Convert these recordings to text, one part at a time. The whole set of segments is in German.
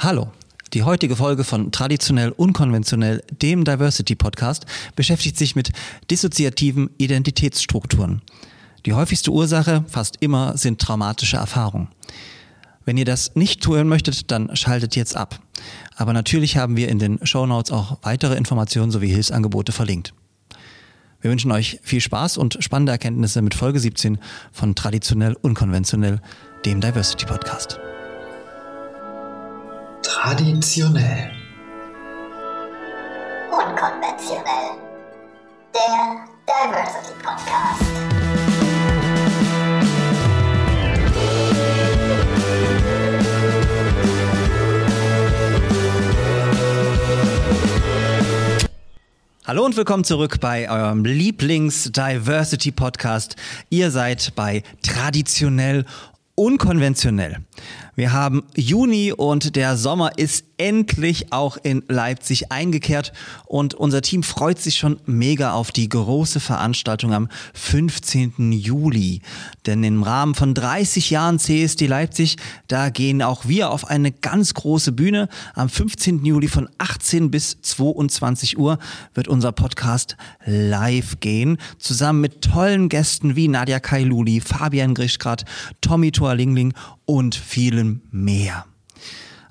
Hallo. Die heutige Folge von Traditionell Unkonventionell, dem Diversity Podcast, beschäftigt sich mit dissoziativen Identitätsstrukturen. Die häufigste Ursache, fast immer, sind traumatische Erfahrungen. Wenn ihr das nicht tun möchtet, dann schaltet jetzt ab. Aber natürlich haben wir in den Show Notes auch weitere Informationen sowie Hilfsangebote verlinkt. Wir wünschen euch viel Spaß und spannende Erkenntnisse mit Folge 17 von Traditionell Unkonventionell, dem Diversity Podcast. Traditionell. Unkonventionell. Der Diversity Podcast. Hallo und willkommen zurück bei eurem Lieblings-Diversity-Podcast. Ihr seid bei Traditionell Unkonventionell. Wir haben Juni und der Sommer ist endlich auch in Leipzig eingekehrt und unser Team freut sich schon mega auf die große Veranstaltung am 15. Juli. Denn im Rahmen von 30 Jahren CSD Leipzig, da gehen auch wir auf eine ganz große Bühne. Am 15. Juli von 18 bis 22 Uhr wird unser Podcast live gehen, zusammen mit tollen Gästen wie Nadja Kailuli, Fabian Grischgrad, Tommy Toalingling und vielen mehr.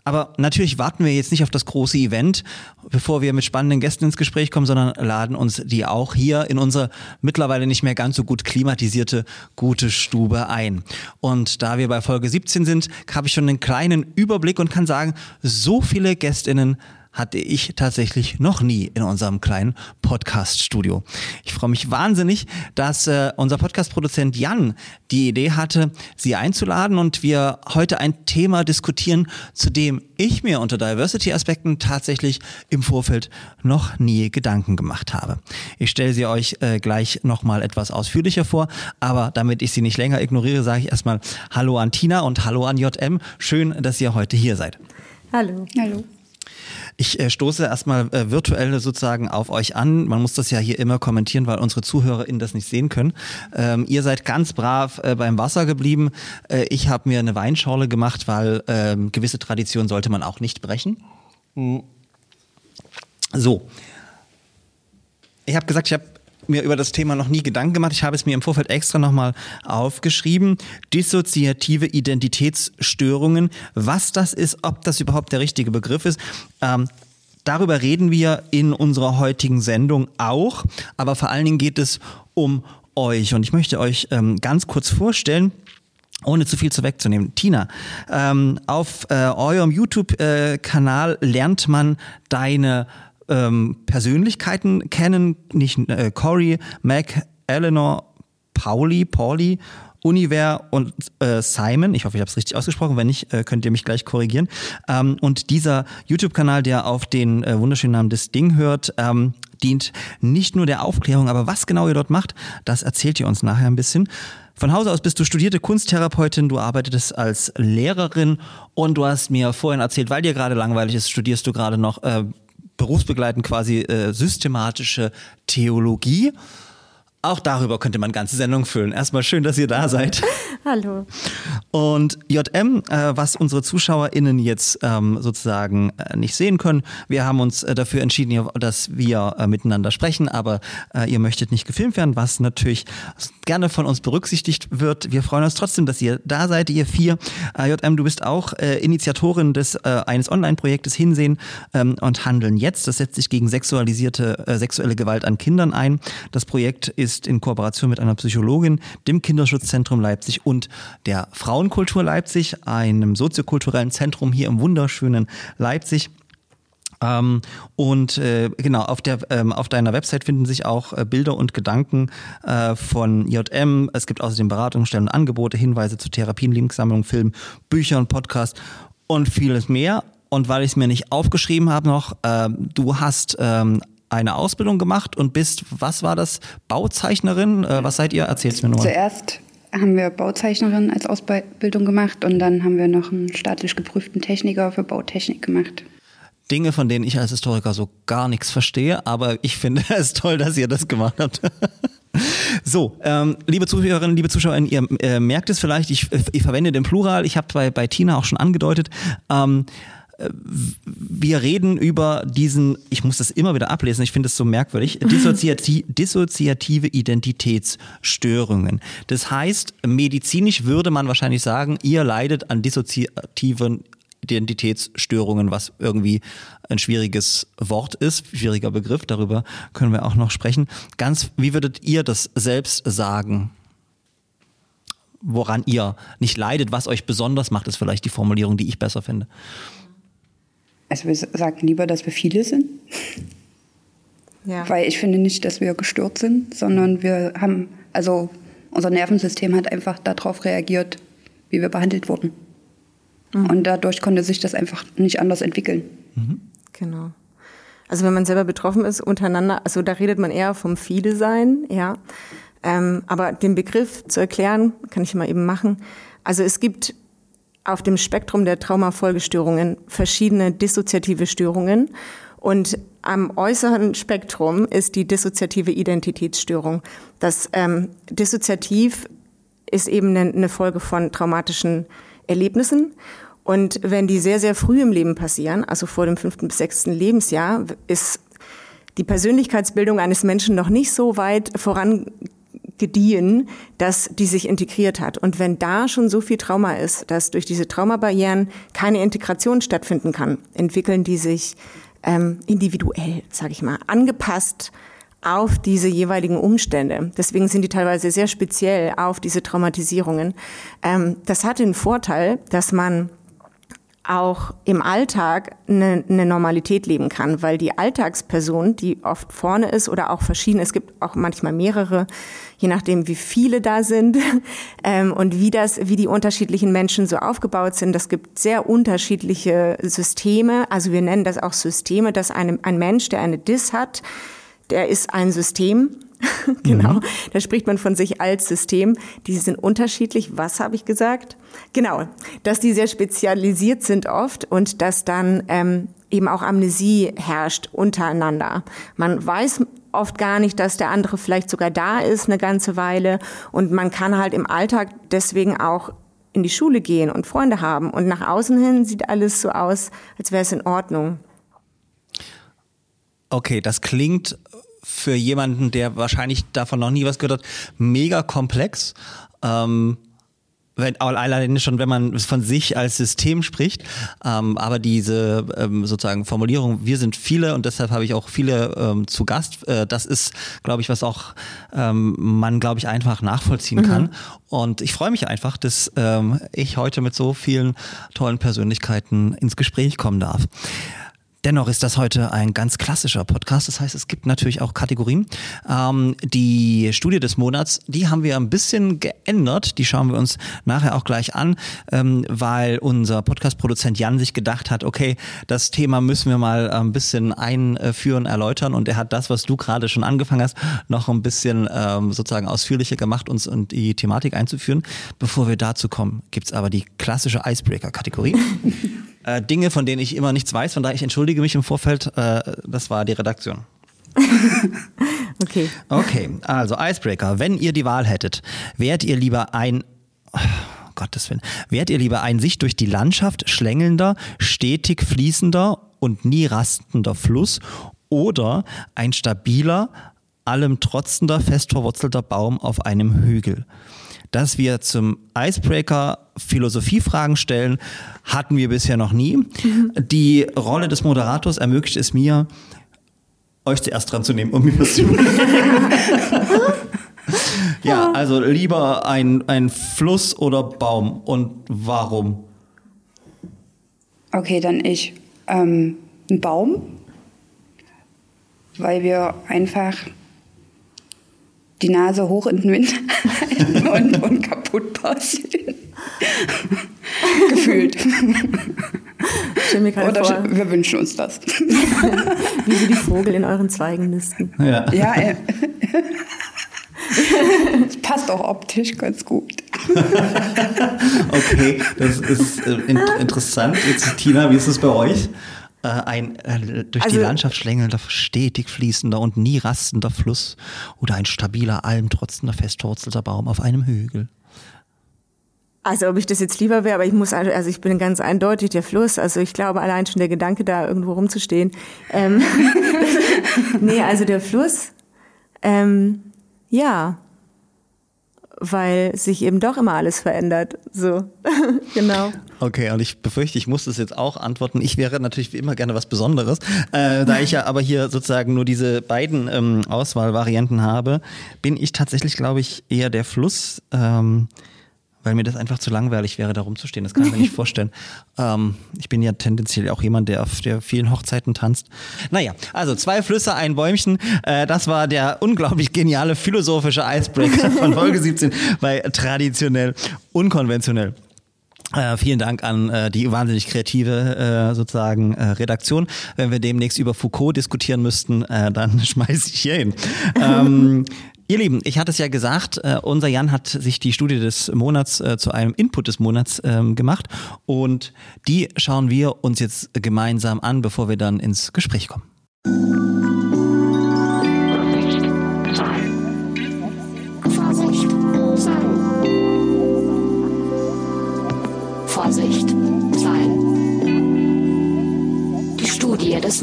Aber natürlich warten wir jetzt nicht auf das große Event, bevor wir mit spannenden Gästen ins Gespräch kommen, sondern laden uns die auch hier in unsere mittlerweile nicht mehr ganz so gut klimatisierte gute Stube ein. Und da wir bei Folge 17 sind, habe ich schon einen kleinen Überblick und kann sagen, so viele Gästinnen hatte ich tatsächlich noch nie in unserem kleinen Podcast-Studio. Ich freue mich wahnsinnig, dass äh, unser Podcast-Produzent Jan die Idee hatte, sie einzuladen und wir heute ein Thema diskutieren, zu dem ich mir unter Diversity-Aspekten tatsächlich im Vorfeld noch nie Gedanken gemacht habe. Ich stelle sie euch äh, gleich nochmal etwas ausführlicher vor, aber damit ich sie nicht länger ignoriere, sage ich erstmal Hallo an Tina und Hallo an JM. Schön, dass ihr heute hier seid. Hallo. Hallo. Ich äh, stoße erstmal äh, virtuell sozusagen auf euch an. Man muss das ja hier immer kommentieren, weil unsere ZuhörerInnen das nicht sehen können. Ähm, ihr seid ganz brav äh, beim Wasser geblieben. Äh, ich habe mir eine Weinschorle gemacht, weil ähm, gewisse Traditionen sollte man auch nicht brechen. Mhm. So. Ich habe gesagt, ich habe mir über das Thema noch nie Gedanken gemacht. Ich habe es mir im Vorfeld extra nochmal aufgeschrieben. Dissoziative Identitätsstörungen. Was das ist, ob das überhaupt der richtige Begriff ist. Ähm, darüber reden wir in unserer heutigen Sendung auch. Aber vor allen Dingen geht es um euch. Und ich möchte euch ähm, ganz kurz vorstellen, ohne zu viel zu wegzunehmen. Tina, ähm, auf äh, eurem YouTube-Kanal äh, lernt man deine ähm, Persönlichkeiten kennen, nicht äh, Cory, Mac, Eleanor, Pauli, Pauli, Univer und äh, Simon. Ich hoffe, ich habe es richtig ausgesprochen. Wenn nicht, äh, könnt ihr mich gleich korrigieren. Ähm, und dieser YouTube-Kanal, der auf den äh, wunderschönen Namen des Ding hört, ähm, dient nicht nur der Aufklärung, aber was genau ihr dort macht, das erzählt ihr uns nachher ein bisschen. Von Hause aus bist du studierte Kunsttherapeutin, du arbeitest als Lehrerin und du hast mir vorhin erzählt, weil dir gerade langweilig ist, studierst du gerade noch äh, berufsbegleitend quasi äh, systematische Theologie. Auch darüber könnte man ganze Sendung füllen. Erstmal schön, dass ihr da seid. Hallo. Und JM, äh, was unsere ZuschauerInnen jetzt ähm, sozusagen äh, nicht sehen können, wir haben uns äh, dafür entschieden, dass wir miteinander sprechen, aber ihr möchtet nicht gefilmt werden, was natürlich gerne von uns berücksichtigt wird. Wir freuen uns trotzdem, dass ihr da seid, ihr vier. JM, du bist auch Initiatorin des eines Online-Projektes Hinsehen ähm, und Handeln jetzt. Das setzt sich gegen sexualisierte sexuelle Gewalt an Kindern ein. Das Projekt ist in Kooperation mit einer Psychologin, dem Kinderschutzzentrum Leipzig und der Frauenkultur Leipzig, einem soziokulturellen Zentrum hier im wunderschönen Leipzig. Ähm, und äh, genau, auf, der, ähm, auf deiner Website finden sich auch äh, Bilder und Gedanken äh, von JM. Es gibt außerdem Beratungsstellen und Angebote, Hinweise zu Therapien, Linksammlungen, Filmen, Büchern, Podcasts und vieles mehr. Und weil ich es mir nicht aufgeschrieben habe noch, ähm, du hast ähm, eine Ausbildung gemacht und bist, was war das, Bauzeichnerin? Äh, was seid ihr? Erzähl's mir nur. Zuerst haben wir Bauzeichnerin als Ausbildung gemacht und dann haben wir noch einen staatlich geprüften Techniker für Bautechnik gemacht. Dinge, von denen ich als Historiker so gar nichts verstehe, aber ich finde es toll, dass ihr das gemacht habt. So, ähm, liebe Zuhörerinnen, liebe Zuschauerinnen, ihr äh, merkt es vielleicht, ich, ich verwende den Plural, ich habe bei, bei Tina auch schon angedeutet. Ähm, wir reden über diesen, ich muss das immer wieder ablesen, ich finde es so merkwürdig, dissoziati dissoziative Identitätsstörungen. Das heißt, medizinisch würde man wahrscheinlich sagen, ihr leidet an dissoziativen Identitätsstörungen, was irgendwie ein schwieriges Wort ist, schwieriger Begriff, darüber können wir auch noch sprechen. Ganz, wie würdet ihr das selbst sagen? Woran ihr nicht leidet, was euch besonders macht, ist vielleicht die Formulierung, die ich besser finde. Also wir sagen lieber, dass wir viele sind. Ja. Weil ich finde nicht, dass wir gestört sind, sondern wir haben, also unser Nervensystem hat einfach darauf reagiert, wie wir behandelt wurden. Mhm. Und dadurch konnte sich das einfach nicht anders entwickeln. Mhm. Genau. Also wenn man selber betroffen ist untereinander, also da redet man eher vom Viele sein, ja. Ähm, aber den Begriff zu erklären, kann ich mal eben machen. Also es gibt auf dem Spektrum der Traumafolgestörungen verschiedene dissoziative Störungen. Und am äußeren Spektrum ist die dissoziative Identitätsstörung. Das ähm, Dissoziativ ist eben eine, eine Folge von traumatischen Erlebnissen. Und wenn die sehr, sehr früh im Leben passieren, also vor dem fünften bis sechsten Lebensjahr, ist die Persönlichkeitsbildung eines Menschen noch nicht so weit voran gediehen, dass die sich integriert hat. Und wenn da schon so viel Trauma ist, dass durch diese Traumabarrieren keine Integration stattfinden kann, entwickeln die sich ähm, individuell, sage ich mal, angepasst auf diese jeweiligen Umstände. Deswegen sind die teilweise sehr speziell auf diese Traumatisierungen. Ähm, das hat den Vorteil, dass man auch im Alltag eine, eine, Normalität leben kann, weil die Alltagsperson, die oft vorne ist oder auch verschieden, es gibt auch manchmal mehrere, je nachdem wie viele da sind ähm, und wie das, wie die unterschiedlichen Menschen so aufgebaut sind. Das gibt sehr unterschiedliche Systeme. Also wir nennen das auch Systeme, dass ein, ein Mensch, der eine Dis hat, der ist ein System. genau, mhm. da spricht man von sich als System. Die sind unterschiedlich. Was habe ich gesagt? Genau, dass die sehr spezialisiert sind oft und dass dann ähm, eben auch Amnesie herrscht untereinander. Man weiß oft gar nicht, dass der andere vielleicht sogar da ist eine ganze Weile und man kann halt im Alltag deswegen auch in die Schule gehen und Freunde haben und nach außen hin sieht alles so aus, als wäre es in Ordnung. Okay, das klingt für jemanden, der wahrscheinlich davon noch nie was gehört hat, mega komplex. Ähm, wenn, alleine schon, wenn man von sich als System spricht, ähm, aber diese ähm, sozusagen Formulierung, wir sind viele und deshalb habe ich auch viele ähm, zu Gast, äh, das ist, glaube ich, was auch ähm, man, glaube ich, einfach nachvollziehen kann. Mhm. Und ich freue mich einfach, dass ähm, ich heute mit so vielen tollen Persönlichkeiten ins Gespräch kommen darf. Dennoch ist das heute ein ganz klassischer Podcast. Das heißt, es gibt natürlich auch Kategorien. Ähm, die Studie des Monats, die haben wir ein bisschen geändert. Die schauen wir uns nachher auch gleich an, ähm, weil unser Podcast-Produzent Jan sich gedacht hat, okay, das Thema müssen wir mal ein bisschen einführen, erläutern. Und er hat das, was du gerade schon angefangen hast, noch ein bisschen ähm, sozusagen ausführlicher gemacht, uns in die Thematik einzuführen. Bevor wir dazu kommen, gibt's aber die klassische Icebreaker-Kategorie. äh, Dinge, von denen ich immer nichts weiß. Von daher, ich entschuldige mich im Vorfeld. Äh, das war die Redaktion. okay. Okay, also Icebreaker. Wenn ihr die Wahl hättet, wärt ihr lieber ein oh, Gottes Willen. Wärt ihr lieber ein sich durch die Landschaft schlängelnder, stetig fließender und nie rastender Fluss oder ein stabiler, allem trotzender, fest verwurzelter Baum auf einem Hügel? Dass wir zum Icebreaker Philosophiefragen stellen, hatten wir bisher noch nie. Mhm. Die Rolle des Moderators ermöglicht es mir, euch zuerst dran zu nehmen, um mir was zu Ja, also lieber ein, ein Fluss oder Baum und warum? Okay, dann ich. Ähm, ein Baum, weil wir einfach die Nase hoch in den Wind halten und, und kaputt passieren. Gefühlt. Oder vor. wir wünschen uns das. Wie sie die Vogel in euren Zweigen nisten. Ja, ja äh. Das passt auch optisch ganz gut. okay, das ist äh, interessant. Jetzt, Tina, wie ist es bei euch? Äh, ein äh, durch also, die Landschaft schlängelnder, stetig fließender und nie rastender Fluss oder ein stabiler, almtrotzender, festwurzelter Baum auf einem Hügel. Also ob ich das jetzt lieber wäre, aber ich muss, also ich bin ganz eindeutig der Fluss. Also ich glaube allein schon der Gedanke, da irgendwo rumzustehen. Ähm, nee, also der Fluss, ähm, ja, weil sich eben doch immer alles verändert. So, genau. Okay, und ich befürchte, ich muss das jetzt auch antworten. Ich wäre natürlich wie immer gerne was Besonderes. Äh, da ich ja aber hier sozusagen nur diese beiden ähm, Auswahlvarianten habe, bin ich tatsächlich, glaube ich, eher der Fluss. Ähm, weil mir das einfach zu langweilig wäre, da rumzustehen. Das kann ich mir nicht vorstellen. Ähm, ich bin ja tendenziell auch jemand, der auf der vielen Hochzeiten tanzt. Naja, also zwei Flüsse, ein Bäumchen. Äh, das war der unglaublich geniale philosophische Icebreaker von Folge 17 bei traditionell unkonventionell. Äh, vielen Dank an äh, die wahnsinnig kreative äh, sozusagen äh, Redaktion. Wenn wir demnächst über Foucault diskutieren müssten, äh, dann schmeiße ich hier hin. Ähm, Ihr Lieben, ich hatte es ja gesagt, äh, unser Jan hat sich die Studie des Monats äh, zu einem Input des Monats ähm, gemacht und die schauen wir uns jetzt gemeinsam an, bevor wir dann ins Gespräch kommen.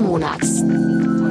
Monats.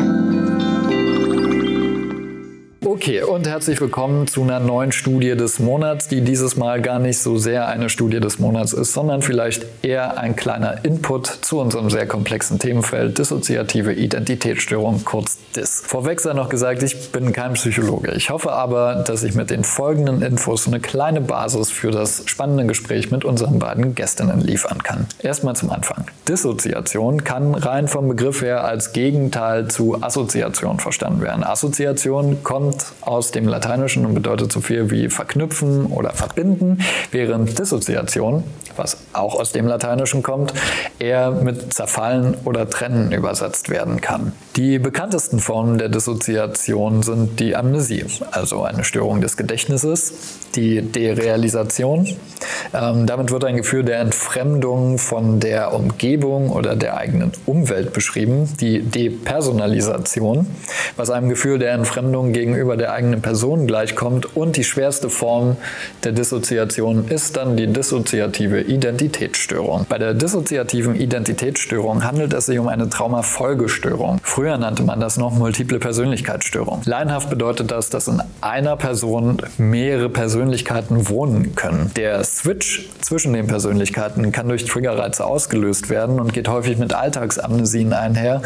Okay, und herzlich willkommen zu einer neuen Studie des Monats, die dieses Mal gar nicht so sehr eine Studie des Monats ist, sondern vielleicht eher ein kleiner Input zu unserem sehr komplexen Themenfeld dissoziative Identitätsstörung, kurz DIS. Vorweg sei noch gesagt, ich bin kein Psychologe. Ich hoffe aber, dass ich mit den folgenden Infos eine kleine Basis für das spannende Gespräch mit unseren beiden Gästinnen liefern kann. Erstmal zum Anfang. Dissoziation kann rein vom Begriff her als Gegenteil zu Assoziation verstanden werden. Assoziation kommt aus dem Lateinischen und bedeutet so viel wie verknüpfen oder verbinden, während Dissoziation, was auch aus dem Lateinischen kommt, eher mit zerfallen oder trennen übersetzt werden kann. Die bekanntesten Formen der Dissoziation sind die Amnesie, also eine Störung des Gedächtnisses, die Derealisation. Ähm, damit wird ein Gefühl der Entfremdung von der Umgebung oder der eigenen Umwelt beschrieben, die Depersonalisation, was einem Gefühl der Entfremdung gegenüber der eigenen Person gleichkommt. Und die schwerste Form der Dissoziation ist dann die dissoziative Identitätsstörung. Bei der dissoziativen Identitätsstörung handelt es sich um eine Traumafolgestörung. Früher nannte man das noch multiple Persönlichkeitsstörung. Leinhaft bedeutet das, dass in einer Person mehrere Persönlichkeiten wohnen können. Der Switch zwischen den Persönlichkeiten kann durch Triggerreize ausgelöst werden und geht häufig mit Alltagsamnesien einher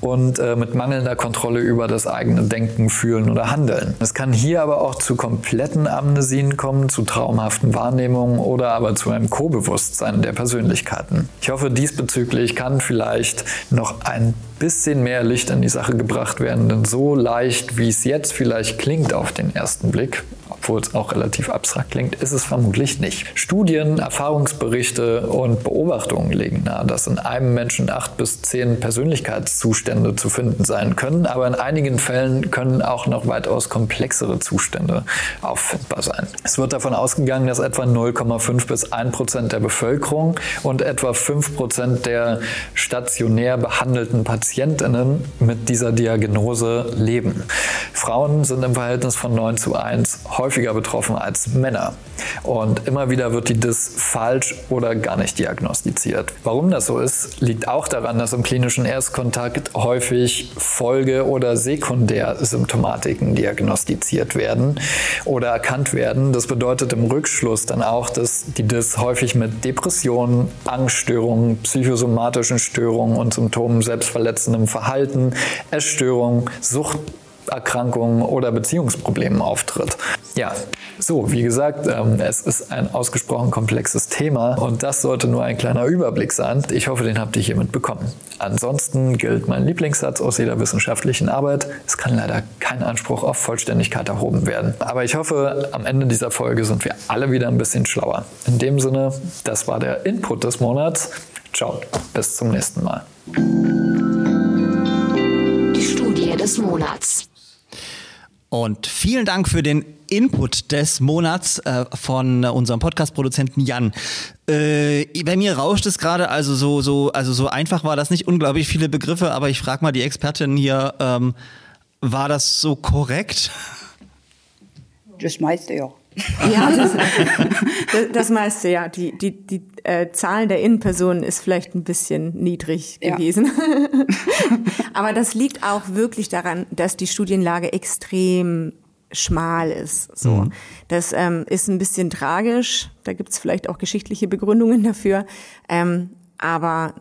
und äh, mit mangelnder Kontrolle über das eigene Denken, Fühlen oder Handeln. Es kann hier aber auch zu kompletten Amnesien kommen, zu traumhaften Wahrnehmungen oder aber zu einem Co-Bewusstsein der Persönlichkeiten. Ich hoffe, diesbezüglich kann vielleicht noch ein bisschen mehr Licht in die Sache gebracht werden, denn so leicht, wie es jetzt vielleicht klingt auf den ersten Blick, obwohl es auch relativ abstrakt klingt, ist es vermutlich nicht. Studien, Erfahrungsberichte und Beobachtungen legen nahe, dass in einem Menschen acht bis zehn Persönlichkeitszustände zu finden sein können, aber in einigen Fällen können auch noch weitaus komplexere Zustände auffindbar sein. Es wird davon ausgegangen, dass etwa 0,5 bis 1 Prozent der Bevölkerung und etwa 5 Prozent der stationär behandelten Patientinnen mit dieser Diagnose leben. Frauen sind im Verhältnis von 9 zu 1 häufiger betroffen als Männer. Und immer wieder wird die Dis falsch oder gar nicht diagnostiziert. Warum das so ist, liegt auch daran, dass im klinischen Erstkontakt häufig Folge- oder Sekundärsymptomatiken diagnostiziert werden oder erkannt werden. Das bedeutet im Rückschluss dann auch, dass die Dis häufig mit Depressionen, Angststörungen, psychosomatischen Störungen und Symptomen selbstverletzendem Verhalten, Essstörungen, Sucht Erkrankungen oder Beziehungsproblemen auftritt. Ja, so, wie gesagt, ähm, es ist ein ausgesprochen komplexes Thema und das sollte nur ein kleiner Überblick sein. Ich hoffe, den habt ihr hiermit bekommen. Ansonsten gilt mein Lieblingssatz aus jeder wissenschaftlichen Arbeit. Es kann leider kein Anspruch auf Vollständigkeit erhoben werden. Aber ich hoffe, am Ende dieser Folge sind wir alle wieder ein bisschen schlauer. In dem Sinne, das war der Input des Monats. Ciao, bis zum nächsten Mal. Die Studie des Monats. Und vielen Dank für den Input des Monats äh, von äh, unserem Podcast-Produzenten Jan. Äh, bei mir rauscht es gerade, also so, so, also so einfach war das nicht, unglaublich viele Begriffe, aber ich frage mal die Expertin hier, ähm, war das so korrekt? Das meiste ja. Ja, das, das, das meiste, ja. Die, die, die äh, Zahlen der Innenpersonen ist vielleicht ein bisschen niedrig Ja. gewesen. Aber das liegt auch wirklich daran, dass die Studienlage extrem schmal ist. So, das ähm, ist ein bisschen tragisch. Da gibt es vielleicht auch geschichtliche Begründungen dafür. Ähm, aber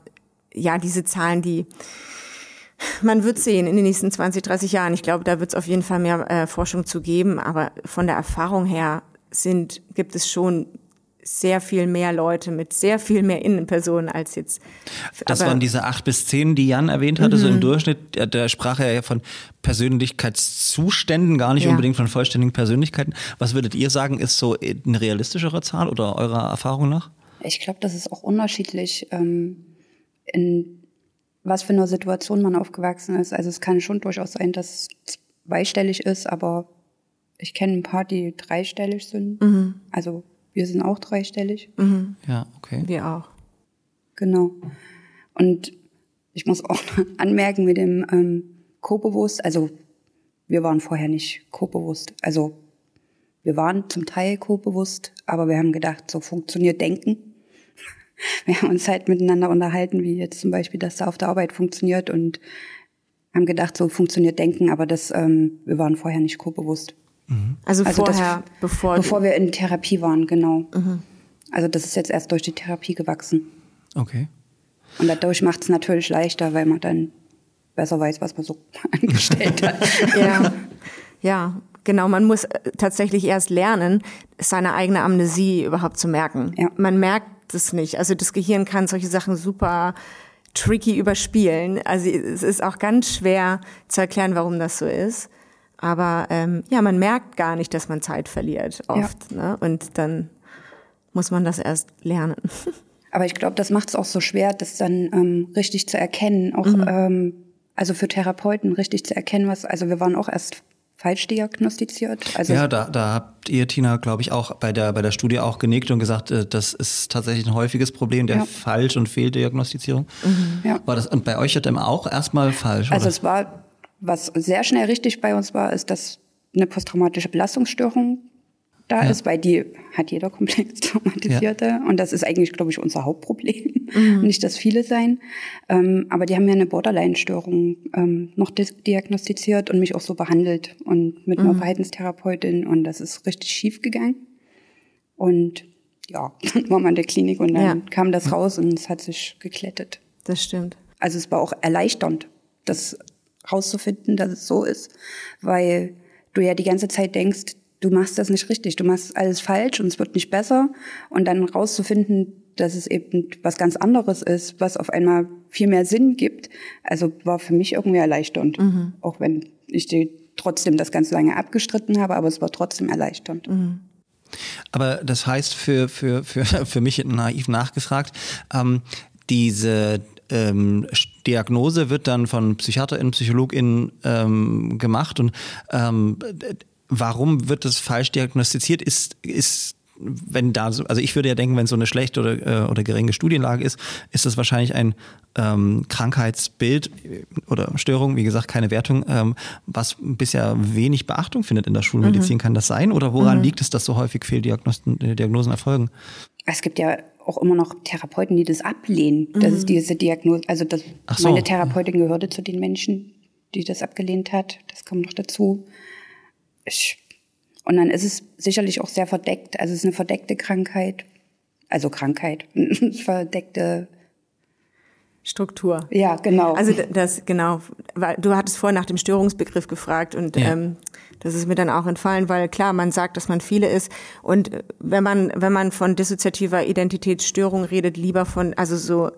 ja, diese Zahlen, die man wird sehen in den nächsten 20, 30 Jahren. Ich glaube, da wird es auf jeden Fall mehr äh, Forschung zu geben. Aber von der Erfahrung her sind, gibt es schon sehr viel mehr Leute mit sehr viel mehr Innenpersonen als jetzt. Das aber, waren diese acht bis zehn, die Jan erwähnt hatte, so im Durchschnitt. Da- Da sprach er ja von Persönlichkeitszuständen, gar nicht Ja. unbedingt von vollständigen Persönlichkeiten. Was würdet ihr sagen, ist so eine realistischere Zahl oder eurer Erfahrung nach? Ich glaube, das ist auch unterschiedlich, ähm, in was für einer Situation man aufgewachsen ist. Also es kann schon durchaus sein, dass es zweistellig ist, aber ich kenne ein paar, die dreistellig sind. Also wir sind auch dreistellig. Ja, okay. Wir auch. Genau. Und ich muss auch anmerken mit dem ähm, Co-bewusst, also wir waren vorher nicht co-bewusst. Also wir waren zum Teil co-bewusst, aber wir haben gedacht, so funktioniert Denken. Wir haben uns halt miteinander unterhalten, wie jetzt zum Beispiel das da auf der Arbeit funktioniert und haben gedacht, so funktioniert Denken, aber das, ähm, wir waren vorher nicht co-bewusst. Also, Also das- vorher, bevor, Bevor wir in Therapie waren, genau. Also das ist jetzt erst durch die Therapie gewachsen. Okay. Und dadurch macht es natürlich leichter, weil man dann besser weiß, was man so angestellt hat. ja, ja, genau. Man muss äh, tatsächlich erst lernen, seine eigene Amnesie überhaupt zu merken. Ja. Man merkt es nicht. Also das Gehirn kann solche Sachen super tricky überspielen. Also es ist auch ganz schwer zu erklären, warum das so ist. Aber ähm, ja, man merkt gar nicht, dass man Zeit verliert oft. Ne? Und dann muss man das erst lernen. Aber ich glaube, das macht es auch so schwer, das dann ähm, richtig zu erkennen. Auch ähm, also für Therapeuten richtig zu erkennen, was. Also wir waren auch erst falsch diagnostiziert. Also Ja, da, da habt ihr, Tina, glaube ich, auch bei der, bei der Studie auch genickt und gesagt, äh, das ist tatsächlich ein häufiges Problem der Ja. Falsch- und Fehldiagnostizierung. Ja. War das, und bei euch hat dann auch erstmal falsch, Also oder? es war, was sehr schnell richtig bei uns war, ist, dass eine posttraumatische Belastungsstörung da Ja. ist, weil die hat jeder komplex traumatisierte. Und das ist eigentlich, glaube ich, unser Hauptproblem. Nicht, dass viele sein. Ähm, aber die haben mir eine Borderline-Störung ähm, noch diagnostiziert und mich auch so behandelt und mit einer Verhaltenstherapeutin. Und das ist richtig schief gegangen. Und ja, dann war man in der Klinik und dann Ja. kam das raus und es hat sich geklettet. Das stimmt. Also es war auch erleichternd, das rauszufinden, dass es so ist, weil du ja die ganze Zeit denkst, du machst das nicht richtig, du machst alles falsch und es wird nicht besser und dann rauszufinden, dass es eben was ganz anderes ist, was auf einmal viel mehr Sinn gibt. Also war für mich irgendwie erleichternd, auch wenn ich die trotzdem das ganz lange abgestritten habe, aber es war trotzdem erleichternd. Aber das heißt für, für, für, für mich naiv nachgefragt, ähm, diese ähm, Diagnose wird dann von PsychiaterInnen, PsychologInnen ähm, gemacht und ähm, warum wird das falsch diagnostiziert? Ist, ist wenn da so, also ich würde ja denken, wenn so eine schlechte oder, äh, oder geringe Studienlage ist, ist das wahrscheinlich ein ähm, Krankheitsbild oder Störung, wie gesagt, keine Wertung, ähm, was bisher wenig Beachtung findet in der Schulmedizin. Kann das sein? Oder woran liegt es, dass so häufig Fehldiagnosen äh, Diagnosen erfolgen? Es gibt ja auch immer noch Therapeuten, die das ablehnen. Das ist diese Diagnose, also das, Ach so. meine Therapeutin gehörte zu den Menschen, die das abgelehnt hat. Das kommt noch dazu. Ich, und dann ist es sicherlich auch sehr verdeckt. Also es ist eine verdeckte Krankheit. Also Krankheit. verdeckte, Struktur. ja, genau. Also das genau, weil du hattest vorhin nach dem Störungsbegriff gefragt und Ja. ähm, das ist mir dann auch entfallen, weil klar, man sagt, dass man viele ist und wenn man wenn man von dissoziativer Identitätsstörung redet, lieber von also so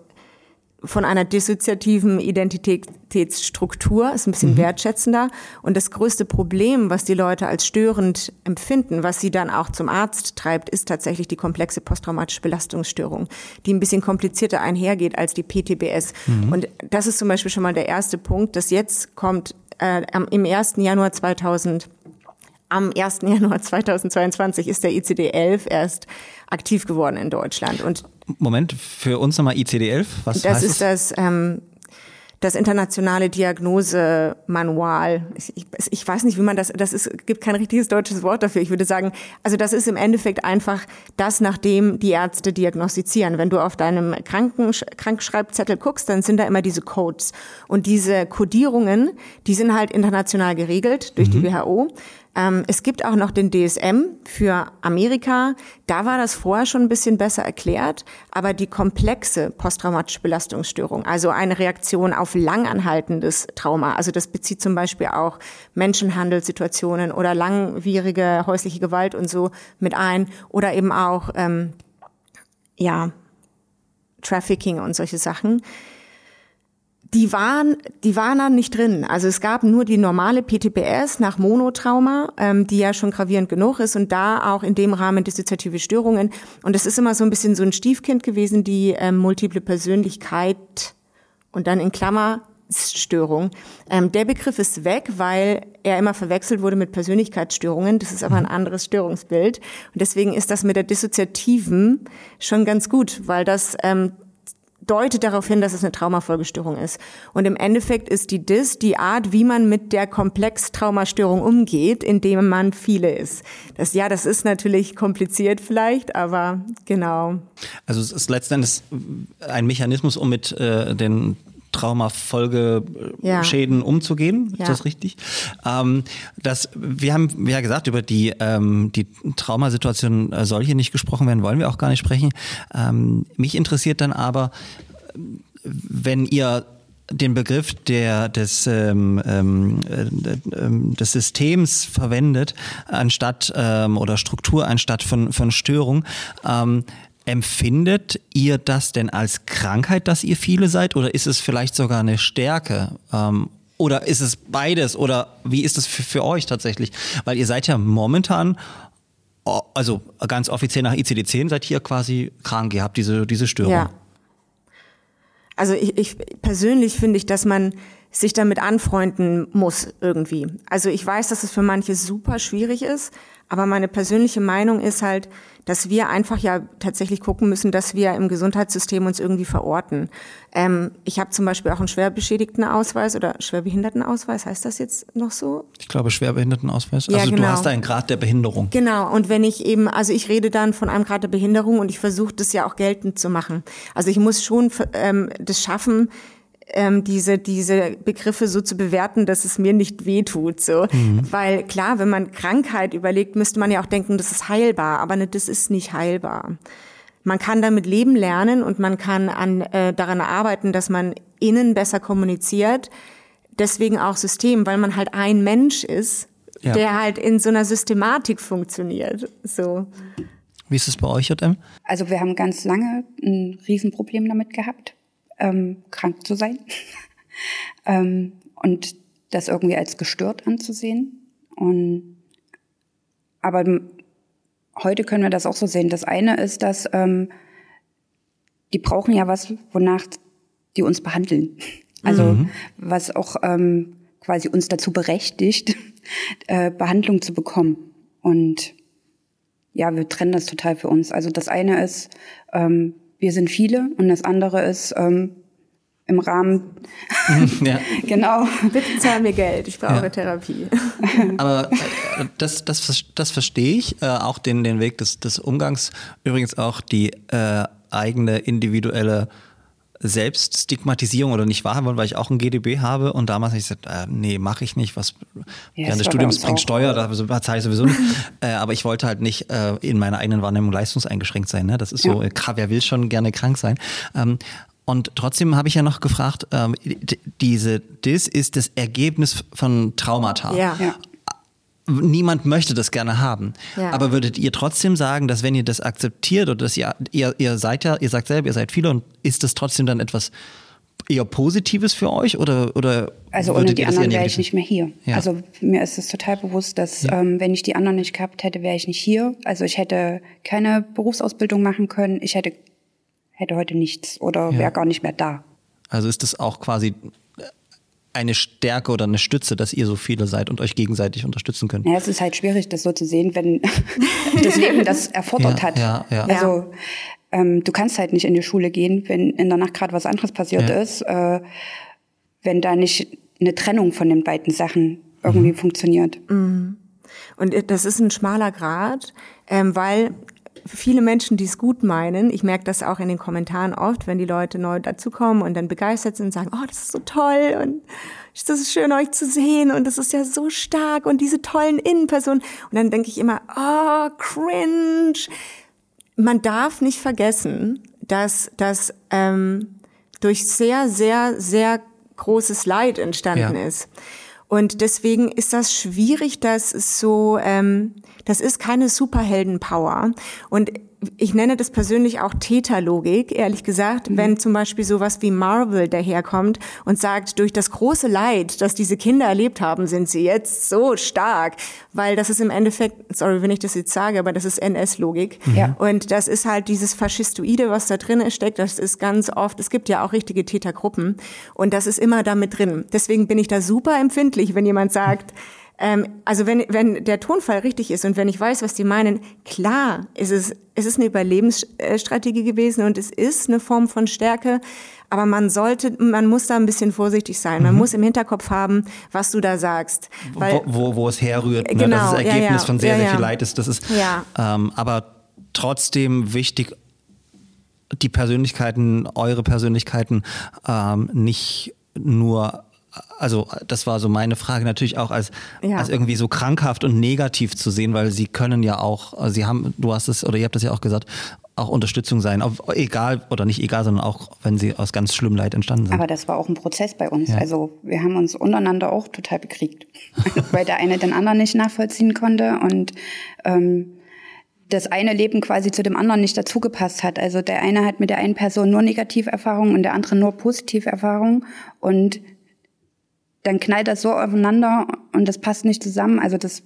von einer dissoziativen Identitätsstruktur, ist ein bisschen wertschätzender. Und das größte Problem, was die Leute als störend empfinden, was sie dann auch zum Arzt treibt, ist tatsächlich die komplexe posttraumatische Belastungsstörung, die ein bisschen komplizierter einhergeht als die PTBS. Und das ist zum Beispiel schon mal der erste Punkt, dass jetzt kommt äh, am- im 1. Januar 2000 am 1. Januar 2022 ist der ICD-11 erst aktiv geworden in Deutschland. Und Moment, für uns nochmal ICD-11, was das heißt ist das, ähm, das internationale Diagnosemanual. Ich, ich, ich, weiß nicht, wie man das, das ist, gibt kein richtiges deutsches Wort dafür. Ich würde sagen, also das ist im Endeffekt einfach das, nachdem die Ärzte diagnostizieren. Wenn du auf deinem Kranken, Krankschreibzettel guckst, dann sind da immer diese Codes. Und diese Codierungen, die sind halt international geregelt durch mhm. die WHO. Ähm, es gibt auch noch den DSM für Amerika. Da war das vorher schon ein bisschen besser erklärt. Aber die komplexe posttraumatische Belastungsstörung, also eine Reaktion auf langanhaltendes Trauma, also das bezieht zum Beispiel auch Menschenhandelssituationen oder langwierige häusliche Gewalt und so mit ein oder eben auch, ähm, ja, Trafficking und solche Sachen die waren, die waren dann nicht drin. Also es gab nur die normale PTBS nach Monotrauma, ähm, die ja schon gravierend genug ist und da auch in dem Rahmen dissoziative Störungen. Und es ist immer so ein bisschen so ein Stiefkind gewesen, die ähm, multiple Persönlichkeit und dann in Klammer Störung. Ähm, der Begriff ist weg, weil er immer verwechselt wurde mit Persönlichkeitsstörungen. Das ist aber ein anderes Störungsbild. Und deswegen ist das mit der Dissoziativen schon ganz gut, weil das ähm, deutet darauf hin, dass es eine Traumafolgestörung ist. Und im Endeffekt ist die DIS die Art, wie man mit der Komplextraumastörung umgeht, indem man viele ist. Das, ja, das ist natürlich kompliziert vielleicht, aber genau. Also es ist letztendlich ein Mechanismus, um mit äh, den Traumafolgeschäden ja. umzugehen. Ist ja. das richtig? Ähm, das, wir haben ja gesagt, über die, ähm, die Traumasituation äh, soll hier nicht gesprochen werden, wollen wir auch gar nicht sprechen. Ähm, mich interessiert dann aber, wenn ihr den Begriff der, des, ähm, ähm, äh, des Systems verwendet, anstatt ähm, oder Struktur anstatt von, von Störung. Ähm, Empfindet ihr das denn als Krankheit, dass ihr viele seid, oder ist es vielleicht sogar eine Stärke? Ähm, oder ist es beides? Oder wie ist es für, für euch tatsächlich? Weil ihr seid ja momentan, also ganz offiziell nach ICD-10 seid ihr quasi krank, ihr habt diese, diese Störung. Ja. Also ich, ich persönlich finde ich, dass man sich damit anfreunden muss irgendwie. Also ich weiß, dass es für manche super schwierig ist, aber meine persönliche Meinung ist halt, dass wir einfach ja tatsächlich gucken müssen, dass wir im Gesundheitssystem uns irgendwie verorten. Ähm, ich habe zum Beispiel auch einen Schwerbeschädigtenausweis oder Schwerbehindertenausweis, heißt das jetzt noch so? Ich glaube Schwerbehindertenausweis. Ja, also genau. du hast einen Grad der Behinderung. Genau, und wenn ich eben, also ich rede dann von einem Grad der Behinderung und ich versuche das ja auch geltend zu machen. Also ich muss schon ähm, das schaffen, ähm, diese, diese Begriffe so zu bewerten, dass es mir nicht wehtut. So. Mhm. Weil klar, wenn man Krankheit überlegt, müsste man ja auch denken, das ist heilbar, aber ne, das ist nicht heilbar. Man kann damit leben lernen und man kann an, äh, daran arbeiten, dass man innen besser kommuniziert. Deswegen auch System, weil man halt ein Mensch ist, ja. der halt in so einer Systematik funktioniert. So. Wie ist es bei euch, JM? Also wir haben ganz lange ein Riesenproblem damit gehabt ähm, krank zu sein ähm, und das irgendwie als gestört anzusehen. Und aber heute können wir das auch so sehen. Das eine ist, dass ähm, die brauchen ja was, wonach die uns behandeln. Also mhm. was auch ähm, quasi uns dazu berechtigt, äh, Behandlung zu bekommen. Und ja, wir trennen das total für uns. Also das eine ist, ähm, wir sind viele und das andere ist ähm, im Rahmen. ja. genau. Bitte zahl mir Geld, ich brauche ja. Therapie. Aber äh, das, das, das verstehe ich, äh, auch den, den Weg des, des Umgangs, übrigens auch die äh, eigene individuelle Selbststigmatisierung oder nicht wahrhaben wollen, weil ich auch ein GDB habe und damals habe ich gesagt, äh, nee, mache ich nicht, was ja, während des Studiums bringt Steuer, da zahle ich sowieso nicht. äh, aber ich wollte halt nicht äh, in meiner eigenen Wahrnehmung leistungseingeschränkt sein. Ne? Das ist so, ja. Äh, wer will schon gerne krank sein. Ähm, und trotzdem habe ich ja noch gefragt, ähm, diese DIS ist das Ergebnis von Traumata. Ja. ja. Niemand möchte das gerne haben. Ja. Aber würdet ihr trotzdem sagen, dass wenn ihr das akzeptiert oder dass ihr, ihr, ihr seid ja, ihr sagt selber, ihr seid viele und ist das trotzdem dann etwas eher Positives für euch oder oder also ohne die anderen wäre ich nicht mehr hier. Ja. Also mir ist es total bewusst, dass ja. ähm, wenn ich die anderen nicht gehabt hätte, wäre ich nicht hier. Also ich hätte keine Berufsausbildung machen können. Ich hätte hätte heute nichts oder wäre gar nicht mehr da. Also ist das auch quasi eine Stärke oder eine Stütze, dass ihr so viele seid und euch gegenseitig unterstützen könnt. Ja, es ist halt schwierig, das so zu sehen, wenn das Leben das erfordert ja, hat. Ja, ja. Also ähm, du kannst halt nicht in die Schule gehen, wenn in der Nacht gerade was anderes passiert ja. ist. Äh, wenn da nicht eine Trennung von den beiden Sachen irgendwie funktioniert. Und das ist ein schmaler Grad, ähm, weil viele Menschen, die es gut meinen, ich merke das auch in den Kommentaren oft, wenn die Leute neu dazukommen und dann begeistert sind und sagen, oh, das ist so toll und das ist schön, euch zu sehen und das ist ja so stark und diese tollen Innenpersonen. Und dann denke ich immer, oh, cringe. Man darf nicht vergessen, dass das ähm, durch sehr, sehr, sehr großes Leid entstanden Ja. ist. Und deswegen ist das schwierig, dass es so, ähm, das ist keine Superheldenpower. Und ich nenne das persönlich auch Täterlogik, ehrlich gesagt, wenn zum Beispiel sowas wie Marvel daherkommt und sagt, durch das große Leid, das diese Kinder erlebt haben, sind sie jetzt so stark. Weil das ist im Endeffekt, sorry, wenn ich das jetzt sage, aber das ist NS-Logik. Ja. Und das ist halt dieses Faschistoide, was da drin steckt. Das ist ganz oft, es gibt ja auch richtige Tätergruppen. Und das ist immer da mit drin. Deswegen bin ich da super empfindlich, wenn jemand sagt, ähm, also wenn, wenn der Tonfall richtig ist und wenn ich weiß, was die meinen, klar, ist es, es ist eine Überlebensstrategie gewesen und es ist eine Form von Stärke. Aber man sollte, man muss da ein bisschen vorsichtig sein. Man muss im Hinterkopf haben, was du da sagst. Weil, wo, wo, wo es herrührt, ne? Genau, dass das ja, Ergebnis ja, von sehr, ja, sehr ja. viel Leid ist. Das ist Ja. ähm, aber trotzdem wichtig, die Persönlichkeiten, eure Persönlichkeiten ähm, nicht nur also das war so meine Frage natürlich auch als, Ja. als irgendwie so krankhaft und negativ zu sehen, weil sie können ja auch, also sie haben, du hast es oder ihr habt es ja auch gesagt, auch Unterstützung sein, auf, egal oder nicht egal, sondern auch wenn sie aus ganz schlimmem Leid entstanden sind. Aber das war auch ein Prozess bei uns. Ja. Also wir haben uns untereinander auch total bekriegt, weil der eine den anderen nicht nachvollziehen konnte und ähm, das eine Leben quasi zu dem anderen nicht dazugepasst hat. Also der eine hat mit der einen Person nur Negativerfahrungen und der andere nur Positiverfahrungen und dann knallt das so aufeinander und das passt nicht zusammen. Also das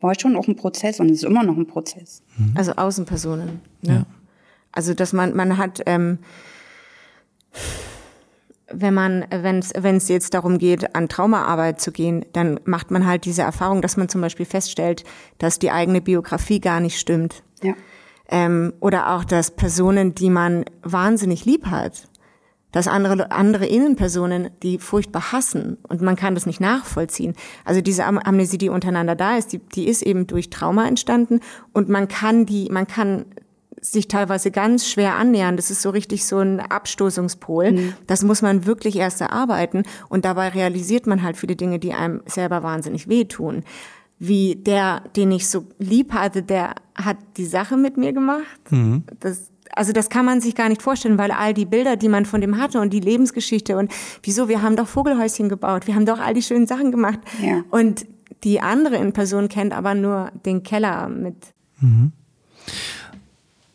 war schon auch ein Prozess und es ist immer noch ein Prozess. Also Außenpersonen. Ne? Ja. Also dass man man hat, ähm, wenn man wenn es wenn es jetzt darum geht, an Traumaarbeit zu gehen, dann macht man halt diese Erfahrung, dass man zum Beispiel feststellt, dass die eigene Biografie gar nicht stimmt. Ja. Ähm, oder auch, dass Personen, die man wahnsinnig lieb hat, dass andere, andere Innenpersonen, die furchtbar hassen und man kann das nicht nachvollziehen. Also diese Am Amnesie, die untereinander da ist, die, die ist eben durch Trauma entstanden und man kann die, man kann sich teilweise ganz schwer annähern. Das ist so richtig so ein Abstoßungspol. Das muss man wirklich erst erarbeiten und dabei realisiert man halt viele Dinge, die einem selber wahnsinnig wehtun. Wie der, den ich so lieb hatte, der hat die Sache mit mir gemacht. Das, also das kann man sich gar nicht vorstellen, weil all die Bilder, die man von dem hatte und die Lebensgeschichte und wieso, wir haben doch Vogelhäuschen gebaut, wir haben doch all die schönen Sachen gemacht. Ja. Und die andere in Person kennt aber nur den Keller mit.